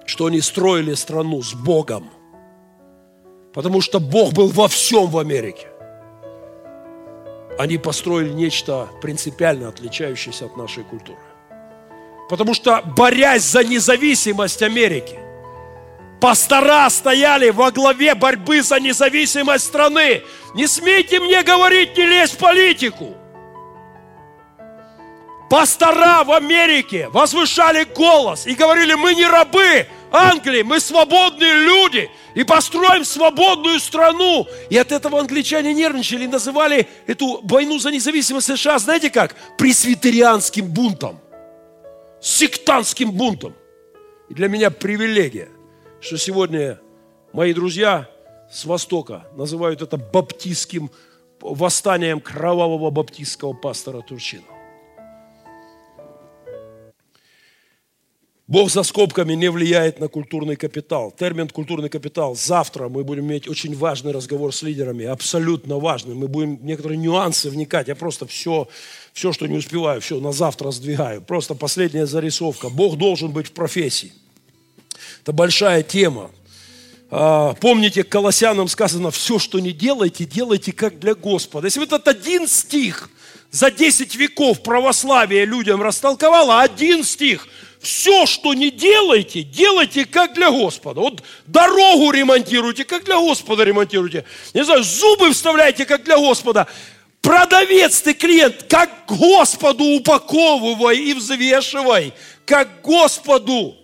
что они строили страну с Богом. Потому что Бог был во всем в Америке. Они построили нечто принципиально отличающееся от нашей культуры. Потому что, борясь за независимость Америки, пастора стояли во главе борьбы за независимость страны. Не смейте мне говорить, не лезь в политику. Пастора в Америке возвышали голос и говорили, мы не рабы Англии, мы свободные люди и построим свободную страну. И от этого англичане нервничали и называли эту войну за независимость США, знаете как? Пресвитерианским бунтом сектантским бунтом. И для меня привилегия, что сегодня мои друзья с Востока называют это баптистским восстанием кровавого баптистского пастора Турчина. Бог за скобками не влияет на культурный капитал. Термин «культурный капитал» завтра мы будем иметь очень важный разговор с лидерами, абсолютно важный. Мы будем некоторые нюансы вникать. Я просто все, все, что не успеваю, все на завтра сдвигаю. Просто последняя зарисовка. Бог должен быть в профессии. Это большая тема. А, помните, к Колоссянам сказано, все, что не делайте, делайте как для Господа. Если вот этот один стих за 10 веков православие людям растолковало, один стих – все, что не делайте, делайте как для Господа. Вот дорогу ремонтируйте, как для Господа ремонтируйте. Не знаю, зубы вставляйте, как для Господа. Продавец ты, клиент, как Господу упаковывай и взвешивай, как Господу.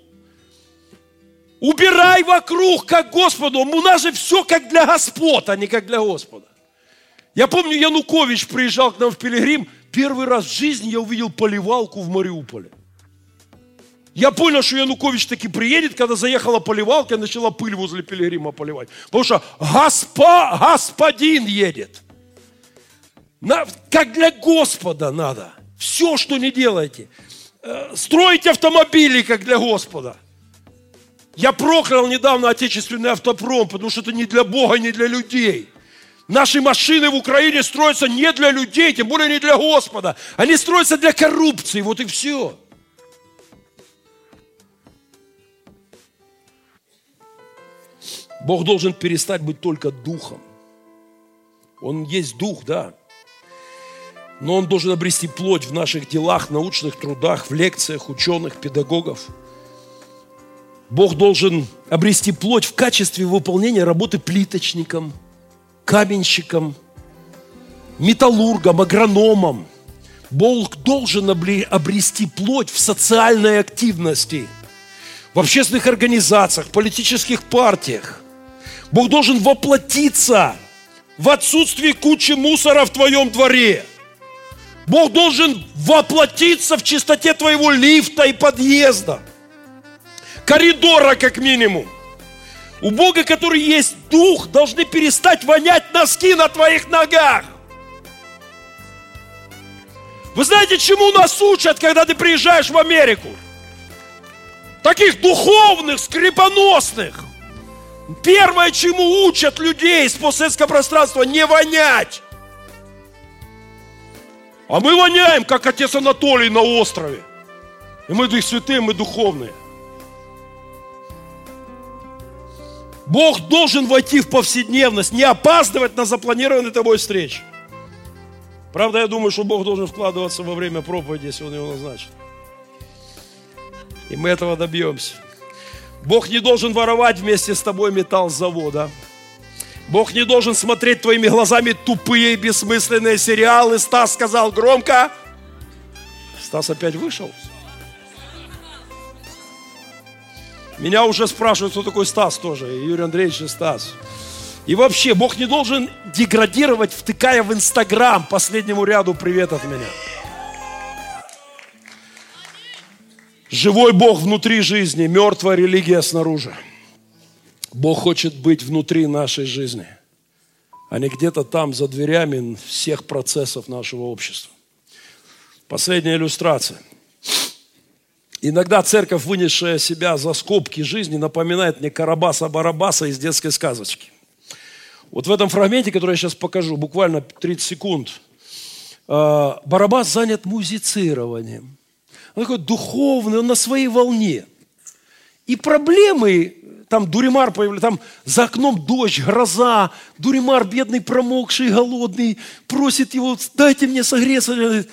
Убирай вокруг, как Господу. У нас же все как для Господа, а не как для Господа. Я помню, Янукович приезжал к нам в Пилигрим. Первый раз в жизни я увидел поливалку в Мариуполе. Я понял, что Янукович таки приедет, когда заехала поливалка и начала пыль возле пилигрима поливать. Потому что госпо, господин едет. На- как для Господа надо. Все, что не делаете. Э, автомобили, как для Господа. Я проклял недавно отечественный автопром, потому что это не для Бога, не для людей. Наши машины в Украине строятся не для людей, тем более не для Господа. Они строятся для коррупции, вот и все. Бог должен перестать быть только духом. Он есть дух, да. Но он должен обрести плоть в наших делах, научных трудах, в лекциях ученых, педагогов. Бог должен обрести плоть в качестве выполнения работы плиточником, каменщиком, металлургом, агрономом. Бог должен обре- обрести плоть в социальной активности, в общественных организациях, политических партиях. Бог должен воплотиться в отсутствии кучи мусора в твоем дворе. Бог должен воплотиться в чистоте твоего лифта и подъезда. Коридора как минимум. У Бога, который есть дух, должны перестать вонять носки на твоих ногах. Вы знаете, чему нас учат, когда ты приезжаешь в Америку? Таких духовных, скрипоносных. Первое, чему учат людей из постсоветского пространства, не вонять. А мы воняем, как отец Анатолий на острове. И мы дух святые, мы духовные. Бог должен войти в повседневность, не опаздывать на запланированный тобой встречи. Правда, я думаю, что Бог должен вкладываться во время проповеди, если Он его назначит. И мы этого добьемся. Бог не должен воровать вместе с тобой металл завода. Бог не должен смотреть твоими глазами тупые и бессмысленные сериалы. Стас сказал громко. Стас опять вышел. Меня уже спрашивают, кто такой Стас тоже. Юрий Андреевич и Стас. И вообще, Бог не должен деградировать, втыкая в Инстаграм последнему ряду привет от меня. Живой Бог внутри жизни, мертвая религия снаружи. Бог хочет быть внутри нашей жизни, а не где-то там за дверями всех процессов нашего общества. Последняя иллюстрация. Иногда церковь, вынесшая себя за скобки жизни, напоминает мне Карабаса-Барабаса из детской сказочки. Вот в этом фрагменте, который я сейчас покажу, буквально 30 секунд, э, Барабас занят музицированием. Он такой духовный, он на своей волне. И проблемы, там Дуримар появляется, там за окном дождь, гроза, Дуримар бедный, промокший, голодный, просит его, дайте мне согреться.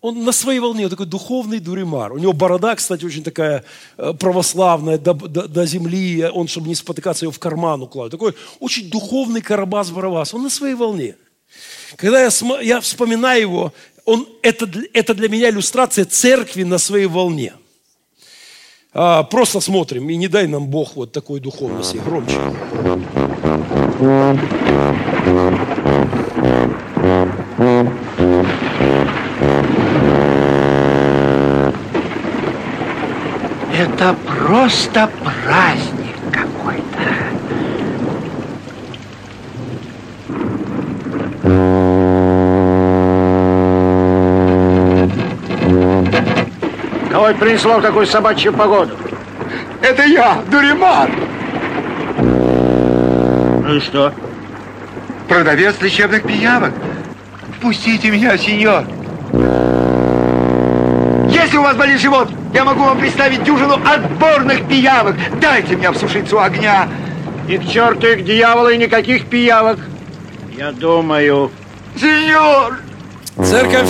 Он на своей волне, он такой духовный дуримар. У него борода, кстати, очень такая э, православная, до, до- до земли. Он, чтобы не спотыкаться, ее в карман укладывает. Такой очень духовный Карабас-Барабас. Он на своей волне. Когда я, я вспоминаю его, он, это, это для меня иллюстрация церкви на своей волне. А, просто смотрим, и не дай нам Бог вот такой духовности. Громче. Это просто Это принесло в такую собачью погоду? Это я, Дуримар, Ну и что? продавец лечебных пиявок. Пустите меня, сеньор. Если у вас болит живот, я могу вам представить дюжину отборных пиявок. Дайте мне обсушиться у огня. И к черту, и к дьяволу, и никаких пиявок. Я думаю, Сеньор! Церковь,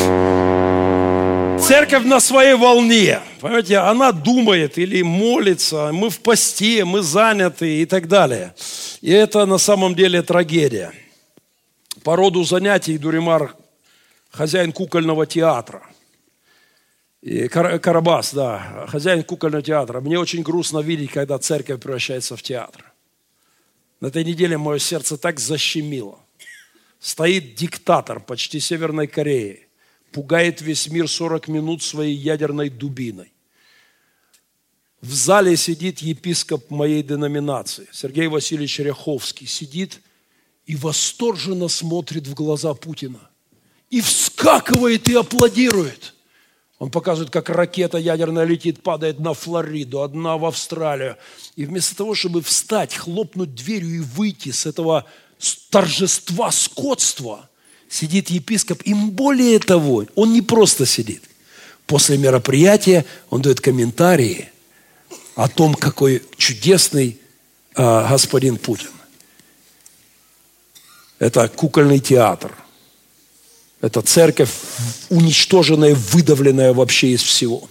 церковь на своей волне. Понимаете, она думает или молится, мы в посте, мы заняты и так далее. И это на самом деле трагедия. По роду занятий Дуримар хозяин кукольного театра. И Кар- Карабас, да, хозяин кукольного театра. Мне очень грустно видеть, когда церковь превращается в театр. На этой неделе мое сердце так защемило. Стоит диктатор почти Северной Кореи, пугает весь мир 40 минут своей ядерной дубиной. В зале сидит епископ моей деноминации, Сергей Васильевич Ряховский, сидит и восторженно смотрит в глаза Путина. И вскакивает и аплодирует. Он показывает, как ракета ядерная летит, падает на Флориду, одна в Австралию. И вместо того, чтобы встать, хлопнуть дверью и выйти с этого торжества, скотства, сидит епископ. И более того, он не просто сидит. После мероприятия он дает комментарии о том, какой чудесный э, господин Путин. Это кукольный театр. Это церковь, уничтоженная, выдавленная вообще из всего.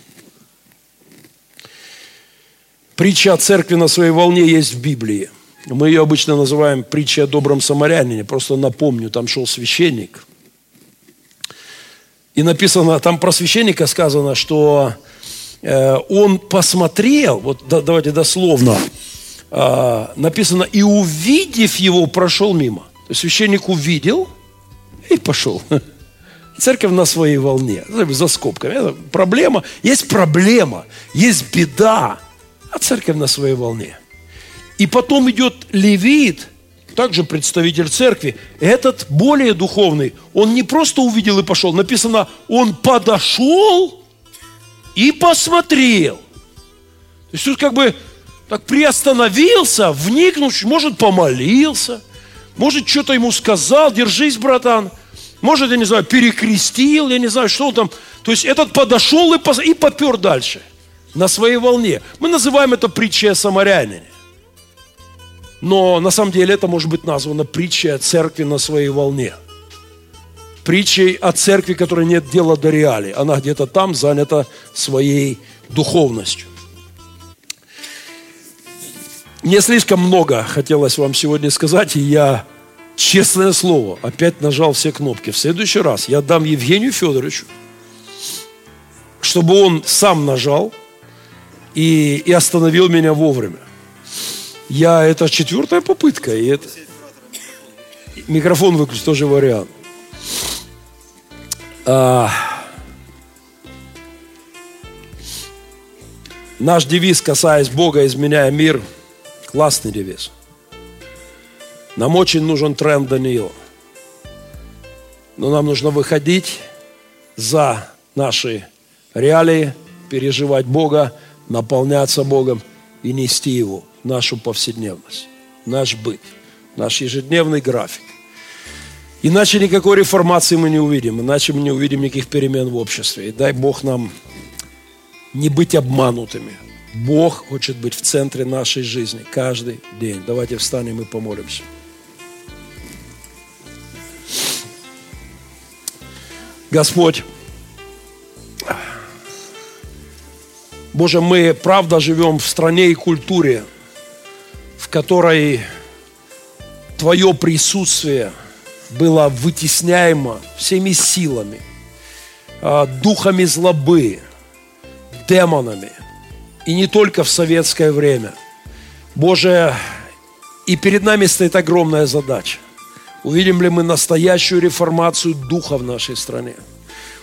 Притча о церкви на своей волне есть в Библии. Мы ее обычно называем притчей о добром самарянине. Просто напомню, там шел священник. И написано, там про священника сказано, что э, он посмотрел, вот да, давайте дословно, э, написано, и увидев его, прошел мимо. То есть священник увидел и пошел. Церковь на своей волне, за скобками. Это проблема. Есть проблема, есть беда, а церковь на своей волне. И потом идет левит, также представитель церкви. Этот более духовный, он не просто увидел и пошел. Написано, он подошел и посмотрел. То есть тут как бы так приостановился, вникнул, может, помолился, может, что-то ему сказал, держись, братан. Может, я не знаю, перекрестил, я не знаю, что он там. То есть этот подошел и, пос... и попер дальше на своей волне. Мы называем это притчей о самарянине. Но на самом деле это может быть названо притчей о церкви на своей волне. Притчей о церкви, которой нет дела до реалий. Она где-то там занята своей духовностью. Мне слишком много хотелось вам сегодня сказать, и я, честное слово, опять нажал все кнопки. В следующий раз я дам Евгению Федоровичу, чтобы он сам нажал и, и остановил меня вовремя. Я, это четвертая попытка, и это... Микрофон выключить тоже вариант. А... Наш девиз, касаясь Бога, изменяя мир – Классный девиз. Нам очень нужен тренд Даниила. Но нам нужно выходить за наши реалии, переживать Бога, наполняться Богом и нести Его нашу повседневность, наш быт, наш ежедневный график. Иначе никакой реформации мы не увидим, иначе мы не увидим никаких перемен в обществе. И дай Бог нам не быть обманутыми, Бог хочет быть в центре нашей жизни каждый день. Давайте встанем и помолимся. Господь, Боже, мы правда живем в стране и культуре, в которой Твое присутствие было вытесняемо всеми силами, а, духами злобы, демонами – и не только в советское время. Боже, и перед нами стоит огромная задача. Увидим ли мы настоящую реформацию духа в нашей стране?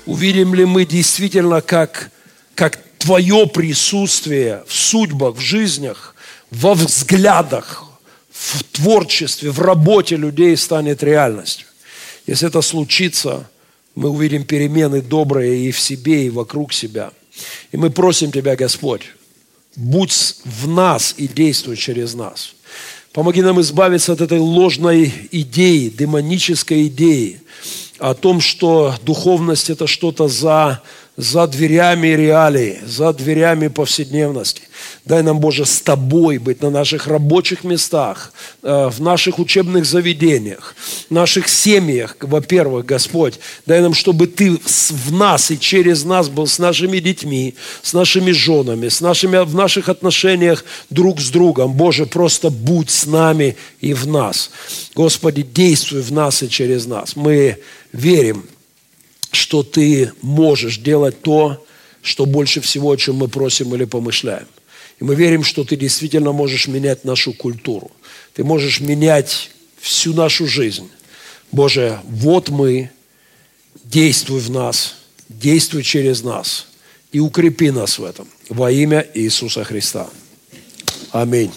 Увидим ли мы действительно, как, как Твое присутствие в судьбах, в жизнях, во взглядах, в творчестве, в работе людей станет реальностью? Если это случится, мы увидим перемены добрые и в себе, и вокруг себя. И мы просим Тебя, Господь, будь в нас и действуй через нас. Помоги нам избавиться от этой ложной идеи, демонической идеи о том, что духовность – это что-то за за дверями реалии, за дверями повседневности. Дай нам, Боже, с Тобой быть на наших рабочих местах, э, в наших учебных заведениях, в наших семьях, во-первых, Господь. Дай нам, чтобы Ты в нас и через нас был с нашими детьми, с нашими женами, с нашими, в наших отношениях друг с другом. Боже, просто будь с нами и в нас. Господи, действуй в нас и через нас. Мы верим, что ты можешь делать то, что больше всего, о чем мы просим или помышляем. И мы верим, что ты действительно можешь менять нашу культуру. Ты можешь менять всю нашу жизнь. Боже, вот мы, действуй в нас действуй через нас и укрепи нас в этом во имя Иисуса Христа. Аминь.